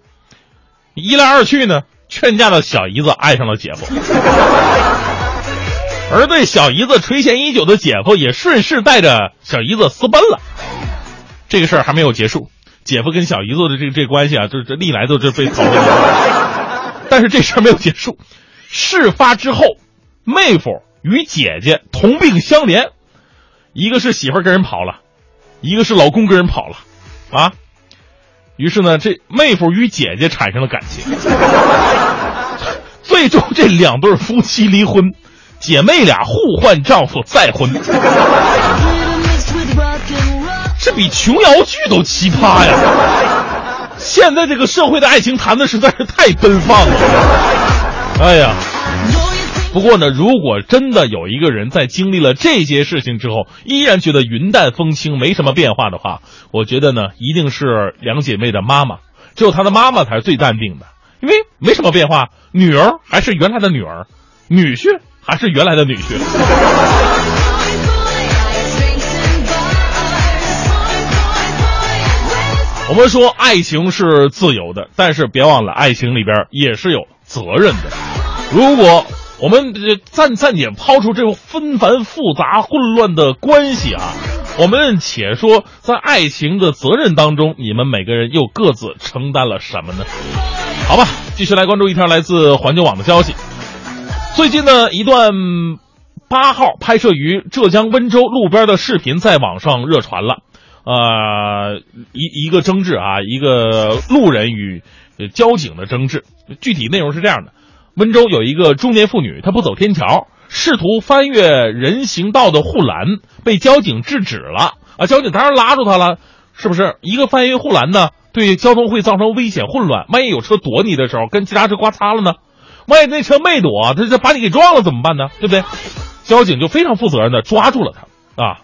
一来二去呢，劝架的小姨子爱上了姐夫，而对小姨子垂涎已久的姐夫也顺势带着小姨子私奔了。这个事儿还没有结束，姐夫跟小姨子的这这关系啊，这这历来都是被讨论的。但是这事儿没有结束，事发之后。妹夫与姐姐同病相怜，一个是媳妇跟人跑了，一个是老公跟人跑了，啊，于是呢，这妹夫与姐姐产生了感情，最终这两对夫妻离婚，姐妹俩互换丈夫再婚，这比琼瑶剧都奇葩呀！现在这个社会的爱情谈的实在是太奔放了，哎呀。不过呢，如果真的有一个人在经历了这些事情之后，依然觉得云淡风轻，没什么变化的话，我觉得呢，一定是两姐妹的妈妈，只有她的妈妈才是最淡定的，因为没什么变化，女儿还是原来的女儿，女婿还是原来的女婿。我们说爱情是自由的，但是别忘了，爱情里边也是有责任的，如果。我们暂暂且抛出这种纷繁复杂、混乱的关系啊，我们且说在爱情的责任当中，你们每个人又各自承担了什么呢？好吧，继续来关注一条来自环球网的消息。最近呢，一段八号拍摄于浙江温州路边的视频在网上热传了。呃，一一个争执啊，一个路人与交警的争执，具体内容是这样的。温州有一个中年妇女，她不走天桥，试图翻越人行道的护栏，被交警制止了。啊，交警当然拉住她了，是不是？一个翻越护栏呢，对交通会造成危险混乱。万一有车躲你的时候，跟其他车刮擦了呢？万一那车没躲，他就把你给撞了怎么办呢？对不对？交警就非常负责任的抓住了他啊，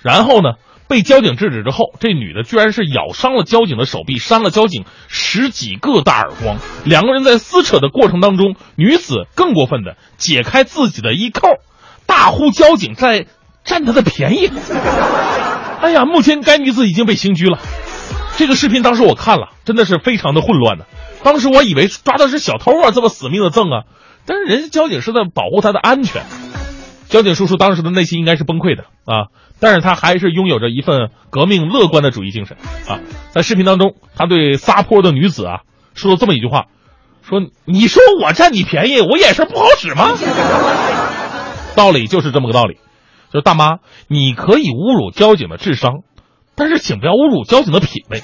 然后呢，被交警制止之后，这女的居然是咬伤了交警的手臂，扇了交警十几个大耳光。两个人在撕扯的过程当中，女子更过分的解开自己的衣扣，大呼交警在占她的便宜。哎呀，目前该女子已经被刑拘了。这个视频当时我看了，真的是非常的混乱的。当时我以为抓的是小偷啊，这么死命的赠啊，但是人家交警是在保护他的安全。交警叔叔当时的内心应该是崩溃的啊，但是他还是拥有着一份革命乐观的主义精神啊。在视频当中，他对撒泼的女子啊说了这么一句话：“说你说我占你便宜，我眼神不好使吗？” 道理就是这么个道理，就是大妈，你可以侮辱交警的智商，但是请不要侮辱交警的品味。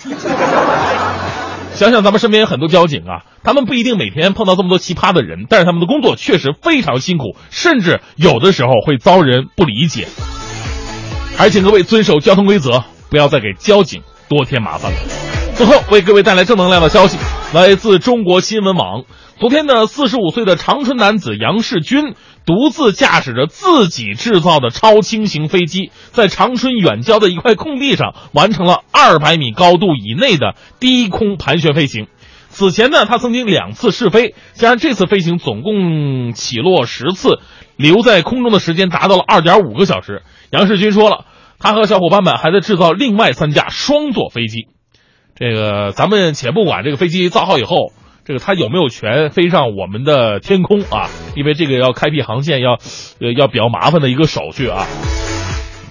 想想咱们身边很多交警啊，他们不一定每天碰到这么多奇葩的人，但是他们的工作确实非常辛苦，甚至有的时候会遭人不理解。还请各位遵守交通规则，不要再给交警多添麻烦了。最后为各位带来正能量的消息，来自中国新闻网。昨天呢，四十五岁的长春男子杨世军独自驾驶着自己制造的超轻型飞机，在长春远郊的一块空地上完成了二百米高度以内的低空盘旋飞行。此前呢，他曾经两次试飞，加上这次飞行总共起落十次，留在空中的时间达到了二点五个小时。杨世军说了，他和小伙伴们还在制造另外三架双座飞机。这个咱们且不管这个飞机造好以后。这个他有没有权飞上我们的天空啊？因为这个要开辟航线，要，呃，要比较麻烦的一个手续啊。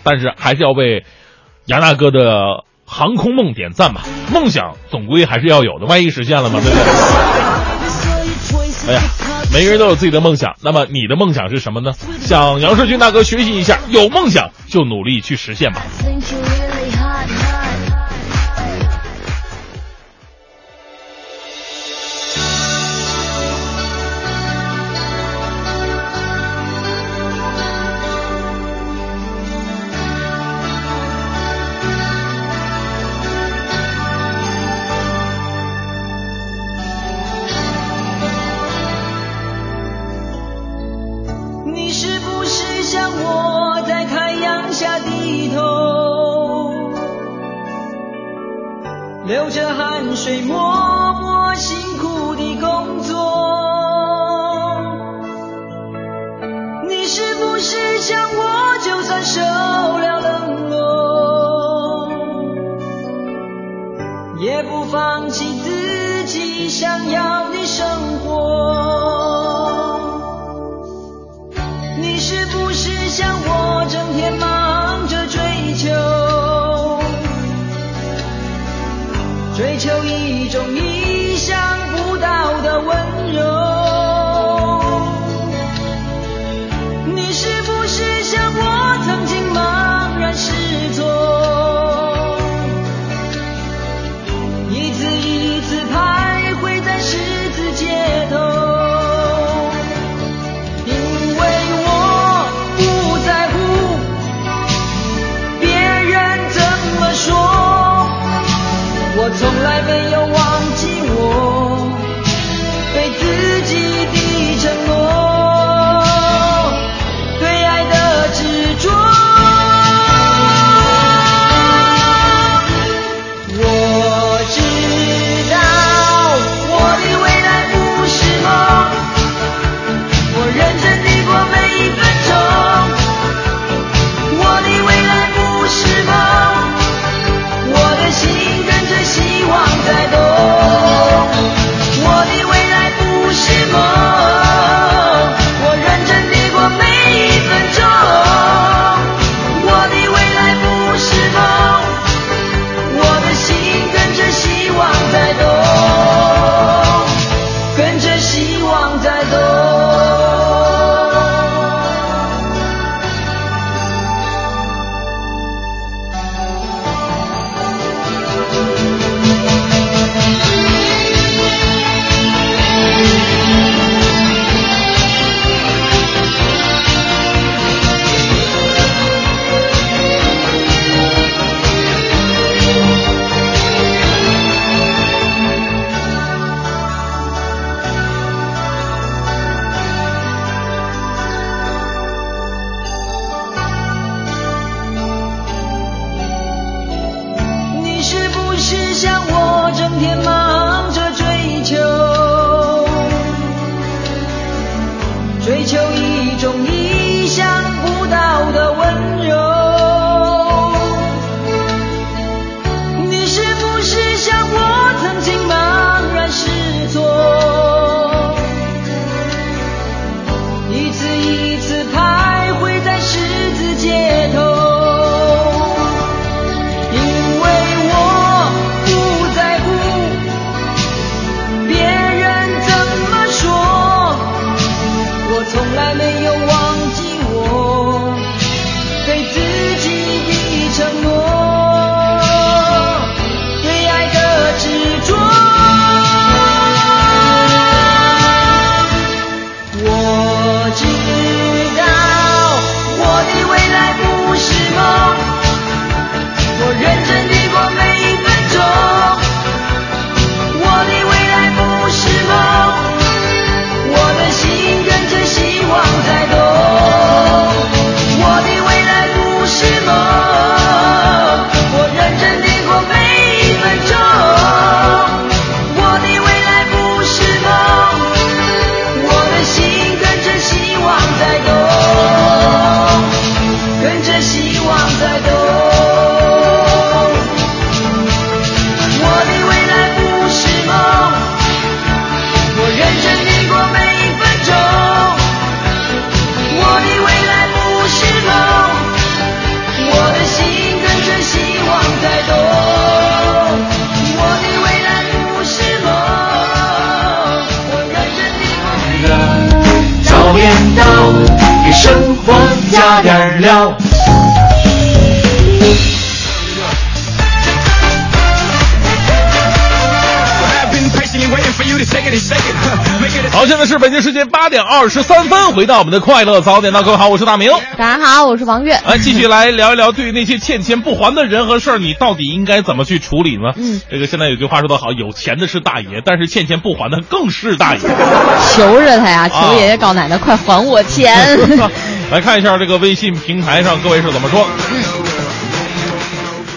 但是还是要为杨大哥的航空梦点赞吧。梦想总归还是要有的，万一实现了嘛，对不对？哎呀，每个人都有自己的梦想。那么你的梦想是什么呢？向杨世军大哥学习一下，有梦想就努力去实现吧。八点二十三分，回到我们的快乐早点到，各位好，我是大明。大家好，我是王悦。来，继续来聊一聊，对于那些欠钱不还的人和事儿，你到底应该怎么去处理呢？嗯，这个现在有句话说得好，有钱的是大爷，但是欠钱不还的更是大爷。求着他呀，求爷爷告奶奶，快还我钱！来看一下这个微信平台上各位是怎么说。嗯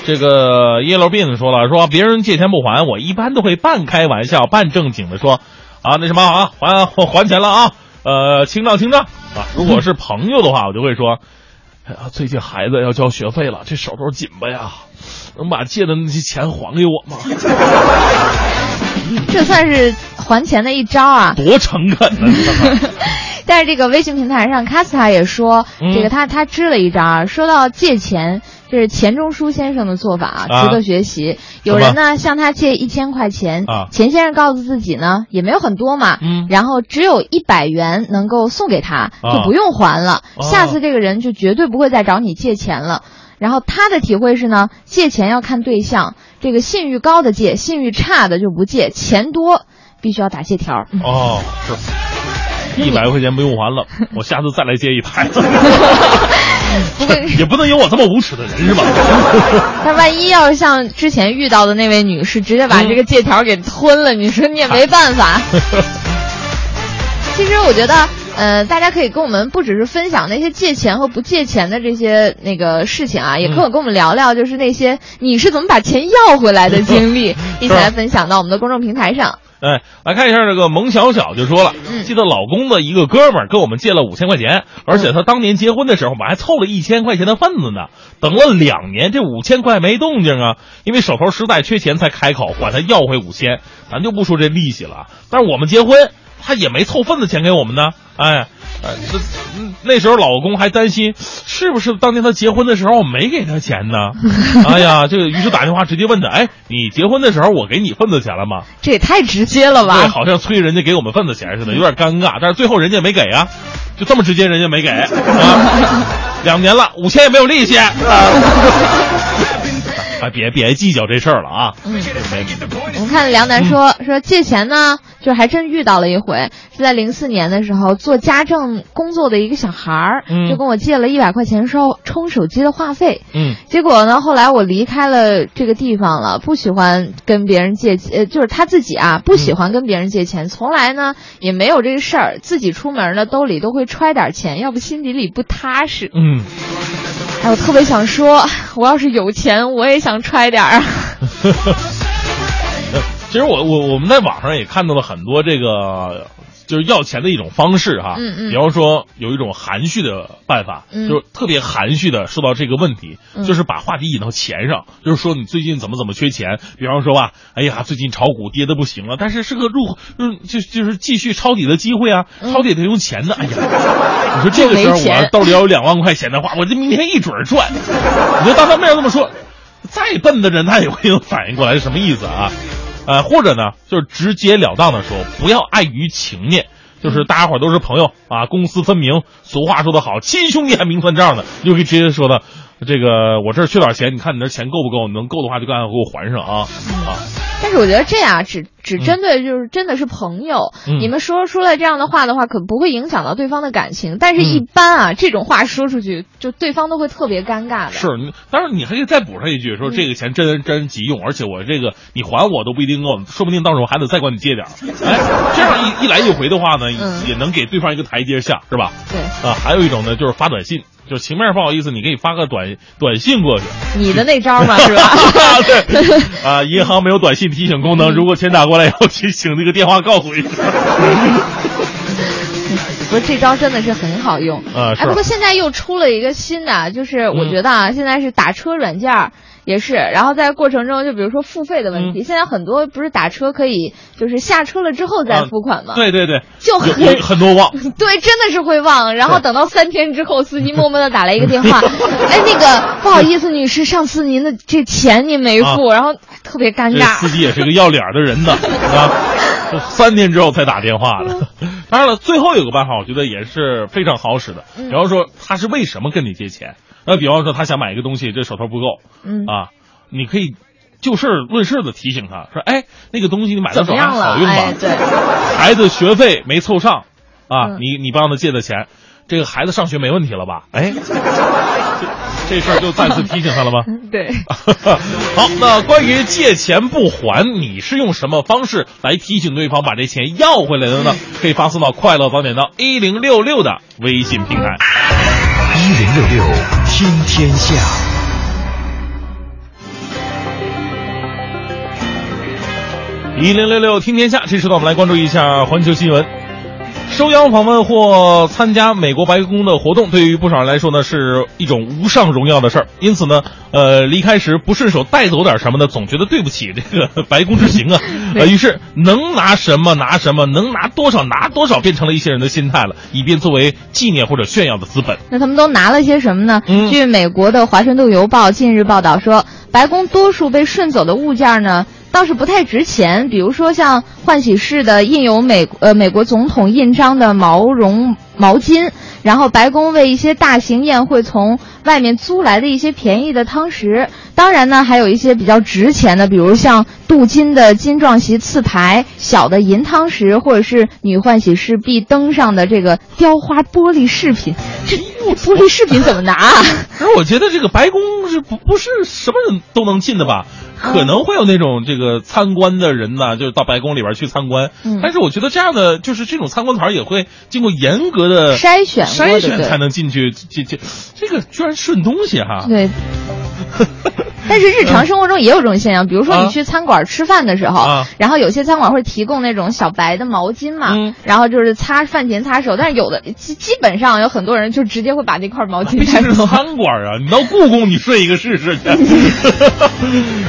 这个 Yellow Bean 说了，说别人借钱不还，我一般都会半开玩笑半正经的说，啊，那什么啊，还还还钱了啊，呃，清账清账啊。如果是朋友的话，我就会说，哎呀，最近孩子要交学费了，这手头紧巴呀，能把借的那些钱还给我吗？这算是还钱的一招啊。多诚恳呢！但是这个微信平台上，卡斯塔也说，嗯这个他他支了一招啊。说到借钱，这是钱钟书先生的做法啊，啊值得学习。有人呢向他借一千块钱，啊钱先生告诉自己呢也没有很多嘛，嗯然后只有一百元能够送给他，啊就不用还了。哦下次这个人就绝对不会再找你借钱了。然后他的体会是呢，借钱要看对象，这个信誉高的借，信誉差的就不借，钱多必须要打借条。嗯哦，是。一百块钱不用还了，我下次再来借一台。不过 也不能有我这么无耻的人是吧？那万一要是像之前遇到的那位女士，直接把这个借条给吞了，你说你也没办法。其实我觉得，呃，大家可以跟我们不只是分享那些借钱和不借钱的这些那个事情啊，也可以跟我们聊聊，就是那些你是怎么把钱要回来的经历，一起来分享到我们的公众平台上。哎，来看一下这个蒙小小就说了，嗯记得老公的一个哥们儿跟我们借了五千块钱，而且他当年结婚的时候，我们还凑了一千块钱的份子呢。等了两年，这五千块没动静啊，因为手头实在缺钱，才开口管他要回五千。咱就不说这利息了，但是我们结婚，他也没凑份子钱给我们呢。哎，呃，这嗯那时候老公还担心，是不是当年他结婚的时候我没给他钱呢？哎呀，这个于是打电话直接问他，哎，你结婚的时候我给你份子钱了吗？这也太直接了吧对，好像催人家给我们份子钱似的，有点尴尬。但是最后人家没给啊，就这么直接，人家没给啊。两年了，五千也没有利息。啊，哎，别别计较这事儿了啊。我们看梁楠说、说借钱呢，就还真遇到了一回，是在零四年的时候，做家政工作的一个小孩儿，嗯就跟我借了一百块钱收充手机的话费。嗯结果呢，后来我离开了这个地方了，不喜欢跟别人借，呃，就是他自己啊，不喜欢跟别人借钱，从来呢也没有这个事儿，自己出门呢兜里都会揣点钱，要不心底里不踏实。嗯，哎，我特别想说，我要是有钱，我也想揣点儿。其实我我我们在网上也看到了很多这个。就是要钱的一种方式哈，嗯嗯。比方说有一种含蓄的办法，嗯。就是特别含蓄的说到这个问题，嗯。就是把话题引到钱上，就是说你最近怎么怎么缺钱，比方说吧，哎呀，最近炒股跌的不行了，但是是个入，嗯，就就是继续抄底的机会啊，嗯。抄底得用钱的，哎呀，你说这个时候我要兜里要有两万块钱的话，我这明天一准儿赚，你就当他面这么说，再笨的人他也会能反应过来是什么意思啊？呃，或者呢，就是直截了当的说，不要碍于情面，就是大家伙儿都是朋友啊，公私分明。俗话说得好，亲兄弟还明算账呢，你就可以直接说的，这个我这儿缺点钱，你看你那钱够不够？你能够的话就赶快给我还上啊啊！但是我觉得这样只只针对就是真的是朋友，嗯你们说出来这样的话的话，可不会影响到对方的感情。但是，嗯一般啊，这种话说出去，就对方都会特别尴尬的。是，你当然你还可以再补上一句，说这个钱真真急用，而且我这个你还我都不一定够，说不定到时候还得再管你借点儿。哎，这样一一来一回的话呢，嗯也能给对方一个台阶下，是吧？对，啊，还有一种呢，就是发短信，就情面不好意思，你可以发个短短信过去。你的那招嘛，是吧？对 啊，银行没有短信提醒功能，如果钱打过来要提醒那个电话告诉一声。不是这招真的是很好用啊哎，不过现在又出了一个新的，就是我觉得啊，现在是打车软件儿也是，然后在过程中就比如说付费的问题，嗯现在很多不是打车可以就是下车了之后再啊付款吗？对对对，就很很多忘。对，真的是会忘。然后等到三天之后，司机默默的打来一个电话，哎，那个不好意思，女士，上次您的这钱您没付，然后特别尴尬。司机也是个要脸的人呢啊，这 三天之后才打电话的。当然了，最后有个办法，我觉得也是非常好使的。嗯比方说，他是为什么跟你借钱？那比方说，他想买一个东西，这手头不够，嗯啊，你可以就事论事的提醒他说：“哎，那个东西你买的怎时候还么样了？好用吗？哎，对，孩子学费没凑上啊，嗯你你帮他借的钱，这个孩子上学没问题了吧？哎，这这事儿就再次提醒他了吗？对。好，那关于借钱不还，你是用什么方式来提醒对方把这钱要回来的呢？可以发送到“快乐早点到一零六六”的微信平台。一零六六听天下。一零六六听天下，这时段我们来关注一下环球新闻。受邀访问或参加美国白宫的活动，对于不少人来说呢，是一种无上荣耀的事儿。因此呢，呃，离开时不顺手带走点什么呢，总觉得对不起这个白宫之行啊。呃，于是能拿什么拿什么，能拿多少拿多少，变成了一些人的心态了，以便作为纪念或者炫耀的资本。那他们都拿了些什么呢？嗯据美国的《华盛顿邮报》近日报道说，白宫多数被顺走的物件呢，倒是不太值钱。比如说像换洗室的印有美呃美国总统印章的毛绒毛巾，然后白宫为一些大型宴会从外面租来的一些便宜的汤匙。当然呢，还有一些比较值钱的，比如像镀金的金状锡刺牌、小的银汤匙，或者是女换洗室壁灯上的这个雕花玻璃饰品。这玻璃饰品怎么拿啊？而我觉得这个白宫是不不是什么人都能进的吧？可能会有那种这个参观的人呢，就是到白宫里边去参观。嗯但是我觉得这样的就是这种参观团也会经过严格的筛选筛选才能进去进进。这个居然顺东西哈！对。但是日常生活中也有这种现象，比如说啊你去餐馆吃饭的时候，啊然后有些餐馆会提供那种小白的毛巾嘛，嗯然后就是擦饭前擦手，但是有的基基本上有很多人就直接会把那块毛巾带走。餐馆啊，你到故宫你睡一个试试去，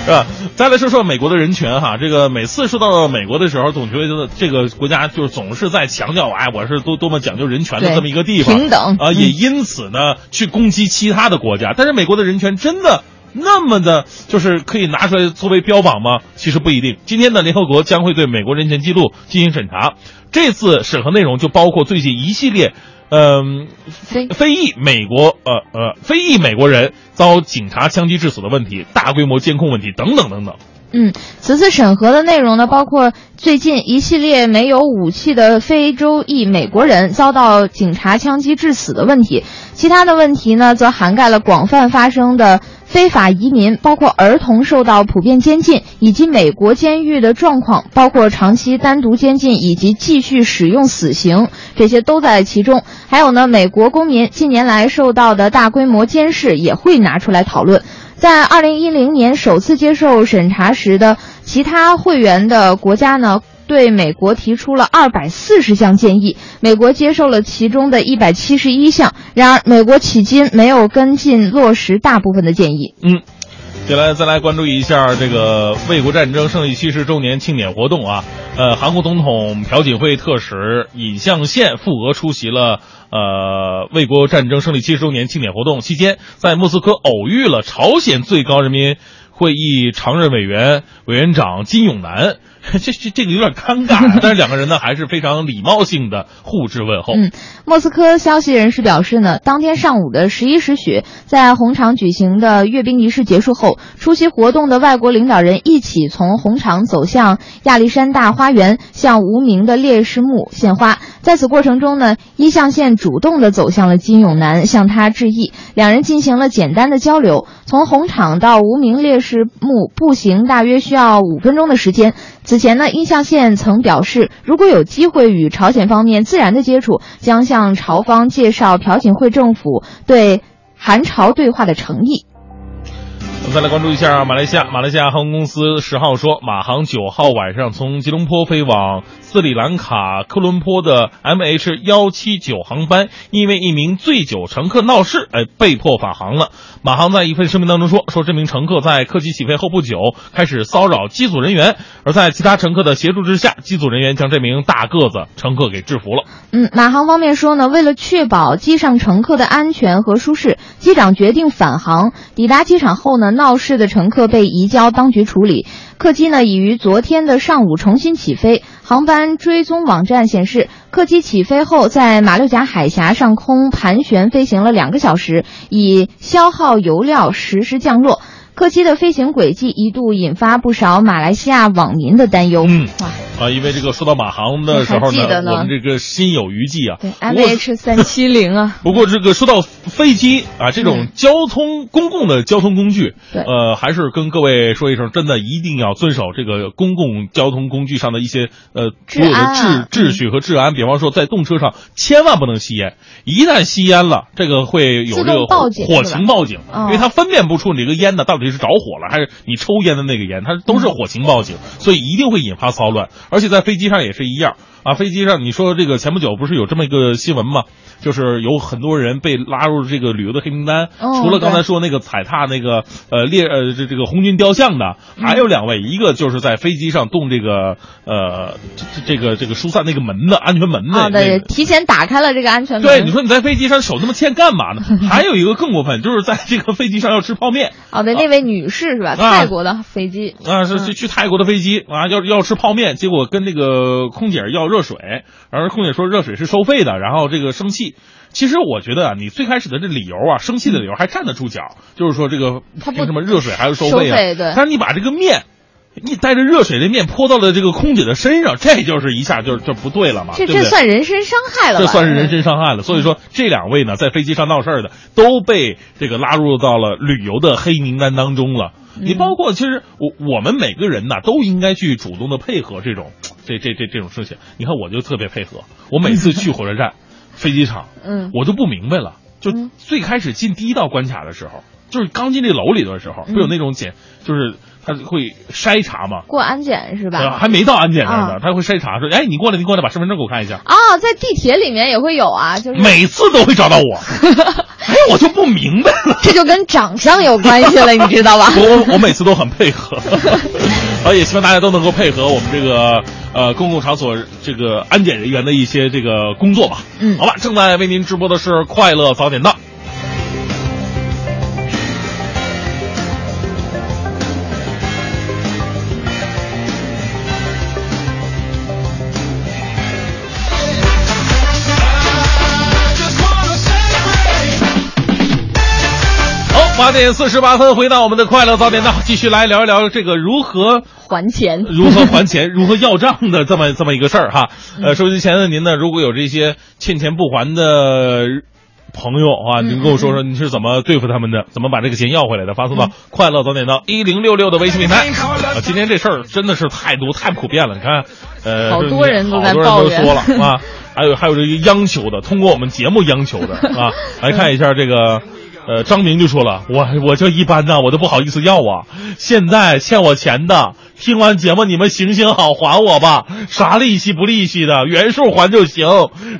是吧？再来说说美国的人权哈，这个每次说到美国的时候，总觉得这个国家就是总是在强调，哎，我是多多么讲究人权的这么一个地方，平等啊，嗯也因此呢去攻击其他的国家。但是美国的人权真的那么的，就是可以拿出来作为标榜吗？其实不一定。今天呢，联合国将会对美国人权记录进行审查，这次审核内容就包括最近一系列。嗯，非非裔美国呃呃非裔美国人遭警察枪击致死的问题、大规模监控问题等等等等。嗯，此次审核的内容呢，包括最近一系列没有武器的非洲裔美国人遭到警察枪击致死的问题，其他的问题呢，则涵盖了广泛发生的非法移民，包括儿童受到普遍监禁，以及美国监狱的状况，包括长期单独监禁以及继续使用死刑，这些都在其中。还有呢，美国公民近年来受到的大规模监视也会拿出来讨论。在二零一零年首次接受审查时的其他会员的国家呢，对美国提出了二百四十项建议，美国接受了其中的一百七十一项。然而，美国迄今没有跟进落实大部分的建议。嗯，接下来再来关注一下这个卫国战争胜利七十周年庆典活动啊。呃，韩国总统朴槿惠特使尹相宪赴俄出席了呃卫国战争胜利七十周年庆典活动，期间在莫斯科偶遇了朝鲜最高人民会议常任委员委员长金永南。这这这个有点尴尬，但是两个人呢还是非常礼貌性的互致问候。嗯，莫斯科消息人士表示呢，当天上午的十一时许，在红场举行的阅兵仪式结束后，出席活动的外国领导人一起从红场走向亚历山大花园，向无名的烈士墓献花。在此过程中呢，一象县主动的走向了金永南，向他致意，两人进行了简单的交流。从红场到无名烈士是目步行大约需要五分钟的时间。此前呢，印象县曾表示，如果有机会与朝鲜方面自然的接触，将向朝方介绍朴槿惠政府对韩朝对话的诚意。我们再来关注一下马来西亚，马来西亚航空公司十号说，马航九号晚上从吉隆坡飞往斯里兰卡科伦坡的 MH 幺七九航班，因为一名醉酒乘客闹事，哎，被迫返航了。马航在一份声明当中说，说这名乘客在客机起飞后不久开始骚扰机组人员，而在其他乘客的协助之下，机组人员将这名大个子乘客给制服了。嗯，马航方面说呢，为了确保机上乘客的安全和舒适，机长决定返航。抵达机场后呢，闹闹事的乘客被移交当局处理。客机呢已于昨天的上午重新起飞。航班追踪网站显示，客机起飞后在马六甲海峡上空盘旋飞行了两个小时，以消耗油料实时降落。客机的飞行轨迹一度引发不少马来西亚网民的担忧。嗯哇，啊，因为这个说到马航的时候呢我们这个心有余悸啊。对，MH 三七零啊，不过这个说到飞机啊，这种嗯。交通、公共的交通工具，呃，还是跟各位说一声，真的一定要遵守这个公共交通工具上的一些呃治所有的秩秩序和治安。比方说，在动车上千万不能吸烟，一旦吸烟了，这个会有这个火情报警，哦因为它分辨不出你这个烟呢到底是着火了还是你抽烟的那个烟，它都是火情报警，所以一定会引发骚乱。而且在飞机上也是一样。啊，飞机上你说这个前不久不是有这么一个新闻吗？就是有很多人被拉入这个旅游的黑名单，哦除了刚才说那个踩踏那个呃列呃这这个红军雕像的，嗯还有两位，一个就是在飞机上动这个呃这这个这个疏散那个门的安全门的啊，那对，个。提前打开了这个安全门。对，你说你在飞机上手那么欠干嘛呢？还有一个更过分，就是在这个飞机上要吃泡面哦，对，那位女士是吧？啊泰国的飞机。啊，是去去泰国的飞机啊，要要吃泡面，结果跟那个空姐要热水，然后空姐说热水是收费的，然后这个生气。其实我觉得啊，你最开始的这理由啊，生气的理由还站得住脚，就是说这个凭什么热水还要收收费啊？但是你把这个面，你带着热水的面泼到了这个空姐的身上，这就是一下就就不对了嘛，这？这算人身伤害了？这算是人身伤害了。所以说，这两位呢，在飞机上闹事儿的，都被这个拉入到了旅游的黑名单当中了。你包括其实我我们每个人呐，都应该去主动的配合这种这这这这种事情。你看，我就特别配合，我每次去火车站、飞机场，嗯我就不明白了。就嗯最开始进第一道关卡的时候，就是刚进这楼里的时候，会有那种检，就是他会筛查嘛。过安检是呃，吧？还没到安检那儿呢啊，他会筛查说：“哎，你过来，你过来，把身份证给我看一下。”啊，在地铁里面也会有啊，就是每次都会找到我，哎，我就不明白了。这就跟长相有关系了，你知道吧？我我每次都很配合，啊，也希望大家都能够配合我们这个呃公共场所这个安检人员的一些这个工作吧。嗯好吧，正在为您直播的是快乐早点到。八点四十八分，回到我们的快乐早点到，继续来聊一聊这个如何还钱，如何还钱、如何要账的这么这么一个事儿哈。呃，收机前的您呢，如果有这些欠钱不还的朋友啊，您跟我说说你是怎么对付他们的，怎么把这个钱要回来的？发送到“快乐早点到一零六六”的微信平台。啊，今天这事儿真的是太多太普遍了，你看，呃，好多人都在好多人都抱怨说了啊，还有还有这个央求的，通过我们节目央求的啊，来看一下这个。呃，张明就说了，我我就一般呐，我都不好意思要啊。现在欠我钱的，听完节目你们行行好，还我吧，啥利息不利息的，原数还就行。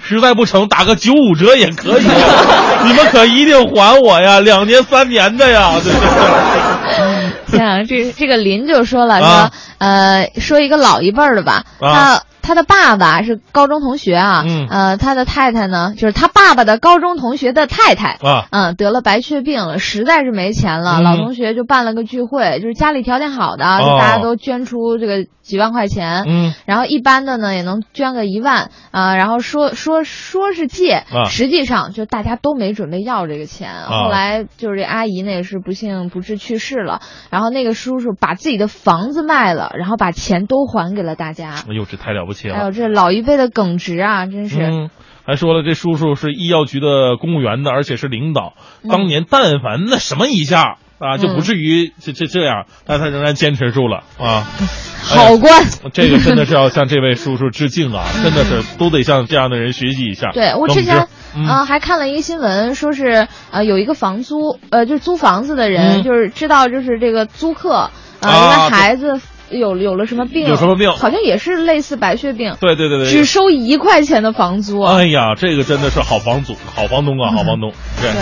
实在不成，打个九五折也可以。你们可一定还我呀，两年三年的呀，对对天啊，这这个林就说了，啊说呃，说一个老一辈儿的吧，啊他他的爸爸是高中同学啊，嗯呃，他的太太呢，就是他爸爸的高中同学的太太。啊嗯，得了白血病了，实在是没钱了。嗯老同学就办了个聚会，就是家里条件好的，就哦大家都捐出这个几万块钱。嗯然后一般的呢也能捐个一万啊、然后说说说是借，啊实际上就大家都没准备要这个钱。啊后来就是这阿姨呢也是不幸不治去世了，然后那个叔叔把自己的房子卖了，然后把钱都还给了大家。哎呦，这太了不起了。还有这老一辈的耿直啊，真是。嗯，还说了这叔叔是医药局的公务员的，而且是领导。当年但凡那什么一下啊，就不至于这这这样，但他仍然坚持住了啊。好官。哎这个真的是要向这位叔叔致敬啊！真的是都得向这样的人学习一下。对我之前嗯呃还看了一个新闻，说是呃有一个房租呃就是租房子的人，嗯就是知道就是这个租客呃啊因为孩子有有了什么病，有什么病好像也是类似白血病，对对对对，只收一块钱的房租。哎呀，这个真的是好房主、好房东啊，好房东。对，对，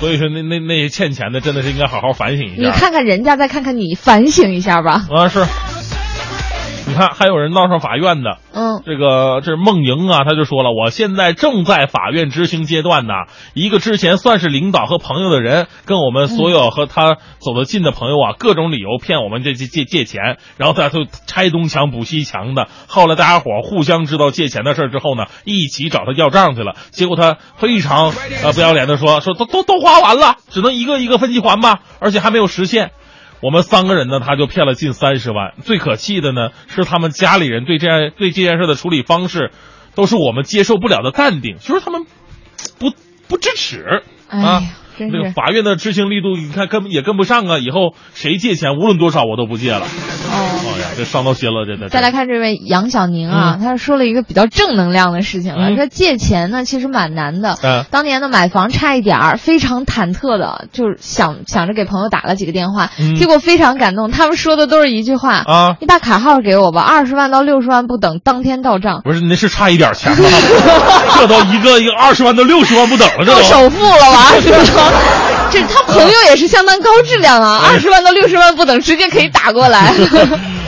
所以说那那那些欠钱的真的是应该好好反省一下。你看看人家，再看看你，反省一下吧。啊是。你看，还有人闹上法院的，嗯，这个这是孟莹啊，他就说了，我现在正在法院执行阶段呢。一个之前算是领导和朋友的人，跟我们所有和他走得近的朋友啊，各种理由骗我们这借借借钱，然后他就拆东墙补西墙的。后来大家伙儿互相知道借钱的事儿之后呢，一起找他要账去了。结果他非常呃不要脸的说说都都都花完了，只能一个一个分期还吧，而且还没有实现。我们三个人呢，他就骗了近三十万。最可气的呢，是他们家里人对这样对这件事的处理方式，都是我们接受不了的淡定，就是他们不不支持哎啊那个法院的执行力度，你看跟也跟不上啊！以后谁借钱，无论多少我都不借了。哦。这伤到心了，真的。再来看这位杨小宁啊，他说了一个比较正能量的事情了，嗯说借钱呢其实蛮难的。嗯当年呢买房差一点儿，非常忐忑的，就是想想着给朋友打了几个电话，嗯结果非常感动，他们说的都是一句话啊你把卡号给我吧，二十万到六十万不等，当天到账。不是，那是差一点钱吗？这都一个一个二十万到六十万不等了，这都。到首付了吧？是吧？这他朋友也是相当高质量啊，二十万到六十万不等，直接可以打过来。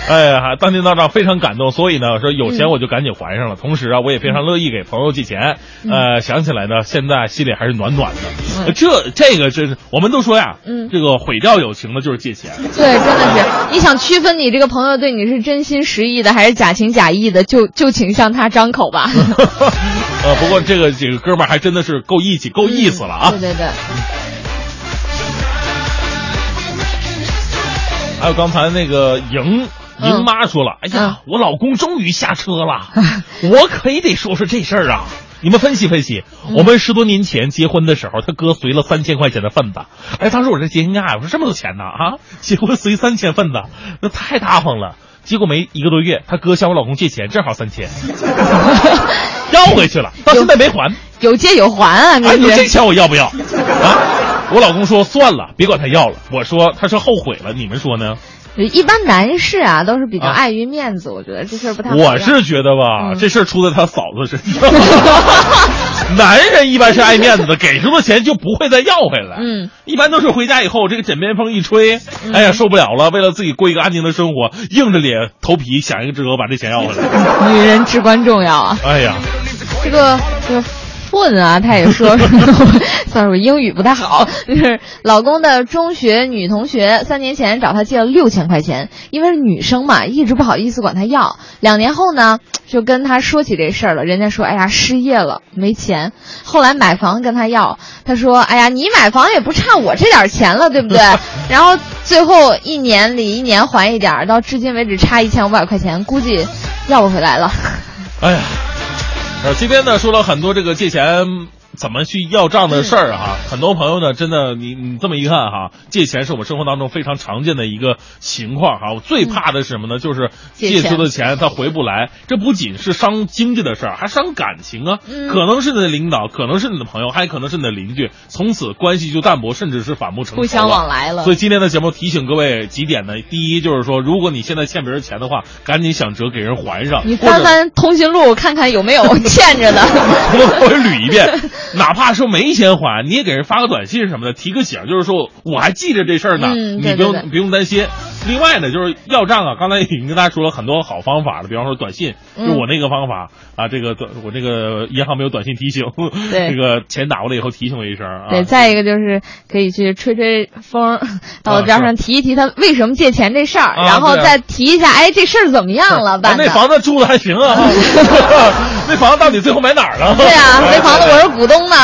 哎呀，当天到账非常感动，所以呢，说有嗯钱我就赶紧还上了。同时啊，我也非常乐意给朋友借钱。嗯呃，想起来呢，现在心里还是暖暖的。呃这这个真是，我们都说呀，嗯这个毁掉友情的就是借钱。对，真的是，你想区分你这个朋友对你是真心实意的还是假情假意的，就就请向他张口吧。呃，不过这个几个哥们儿还真的是够义气、够意思了啊。对对对，还有刚才那个莹嗯莹妈说了，哎呀，我老公终于下车了，我可也得说说这事儿啊。你们分析分析，嗯我们十多年前结婚的时候，他哥随了三千块钱的份子，哎，当时我这惊讶，我说这么多钱呢啊，结婚随三千份子，那太大方了。结果没一个多月，他哥向我老公借钱，正好三千，要回去了，到现在没还。有借有还啊，你说这是。钱我要不要？啊，我老公说算了，别管他要了。我说他是后悔了，你们说呢？一般男士啊都是比较啊碍于面子，我觉得这事儿不太好。我是觉得吧，嗯这事儿出在他嫂子身上。男人一般是爱面子的，给出的钱就不会再要回来。嗯，一般都是回家以后，这个枕边风一吹，哎呀受不了了，为了自己过一个安静的生活，硬着脸头皮想一个辙把这钱要回来。女人至关重要啊。哎呀，这个这个混啊，他也说，算是我英语不太好，就是老公的中学女同学三年前找他借了六千块钱，因为是女生嘛，一直不好意思管他要。两年后呢，就跟他说起这事儿了，人家说，哎呀，失业了，没钱。后来买房跟他要，他说，哎呀，你买房也不差我这点钱了，对不对？然后最后一年里一年还一点儿，到至今为止差一千五百块钱，估计要不回来了。哎呀，呃，今天呢说了很多这个借钱怎么去要账的事儿哈，很多朋友呢真的你你这么一看哈，借钱是我们生活当中非常常见的一个情况哈。我最怕的是什么呢？就是借出的钱他回不来，这不仅是伤经济的事儿，还伤感情啊。嗯可能是你的领导，可能是你的朋友，还可能是你的邻居，从此关系就淡薄，甚至是反目成仇不相往来了所以今天的节目提醒各位几点呢？第一就是说，如果你现在欠别人钱的话，赶紧想辙给人还上。你翻翻通讯录，看看有没有欠着的。我我捋一遍，哪怕说没钱还，你也给人发个短信什么的，提个醒，就是说我还记着这事儿呢，嗯你不用不用担心。另外呢，就是要账啊，刚才已经跟大家说了很多好方法了，比方说短信，嗯就我那个方法啊，这个短我这个银行没有短信提醒，对这个钱打过来以后提醒我一声啊。对，再一个就是可以去吹吹风，到我边上提一提他为什么借钱这事儿，啊然后再提一下，哎，这事儿怎么样了？啊办的那。房子住的还行啊，那房子到底最后买哪儿了？对啊，哎那房子我是股东呢。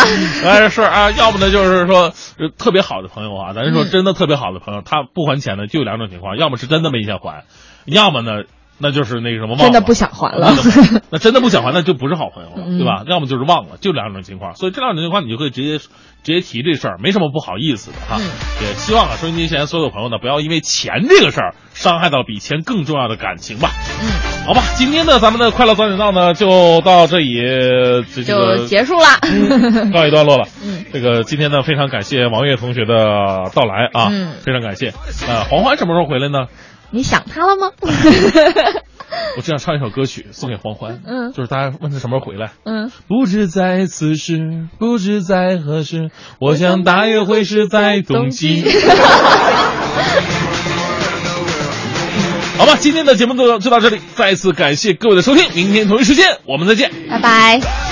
哎，是啊，要不呢就是说，呃特别好的朋友啊，咱说嗯真的特别好的朋友，他不还钱呢，就有两种情况，要么是真的没钱还，要么呢，那就是那个什么忘了，真的不想还了那那真的不想还，那就不是好朋友了，嗯对吧？要么就是忘了，就两种情况。所以这两种情况，你就可以直接直接提这事儿，没什么不好意思的哈。嗯也希望啊，收音机前所有朋友呢，不要因为钱这个事儿伤害到比钱更重要的感情吧。嗯，好吧，今天呢，咱们的快乐早点到呢，就到这里，这就个结束了。告一段落了。嗯，这个今天呢，非常感谢王悦同学的到来啊，嗯非常感谢。呃，黄欢什么时候回来呢？你想他了吗？我只想唱一首歌曲送给黄欢，嗯就是大家问他什么时候回来。嗯，不知在此时，不知在何时，我想大约会是在冬季。好吧，今天的节目就就到这里，再次感谢各位的收听，明天同一时间我们再见。拜拜。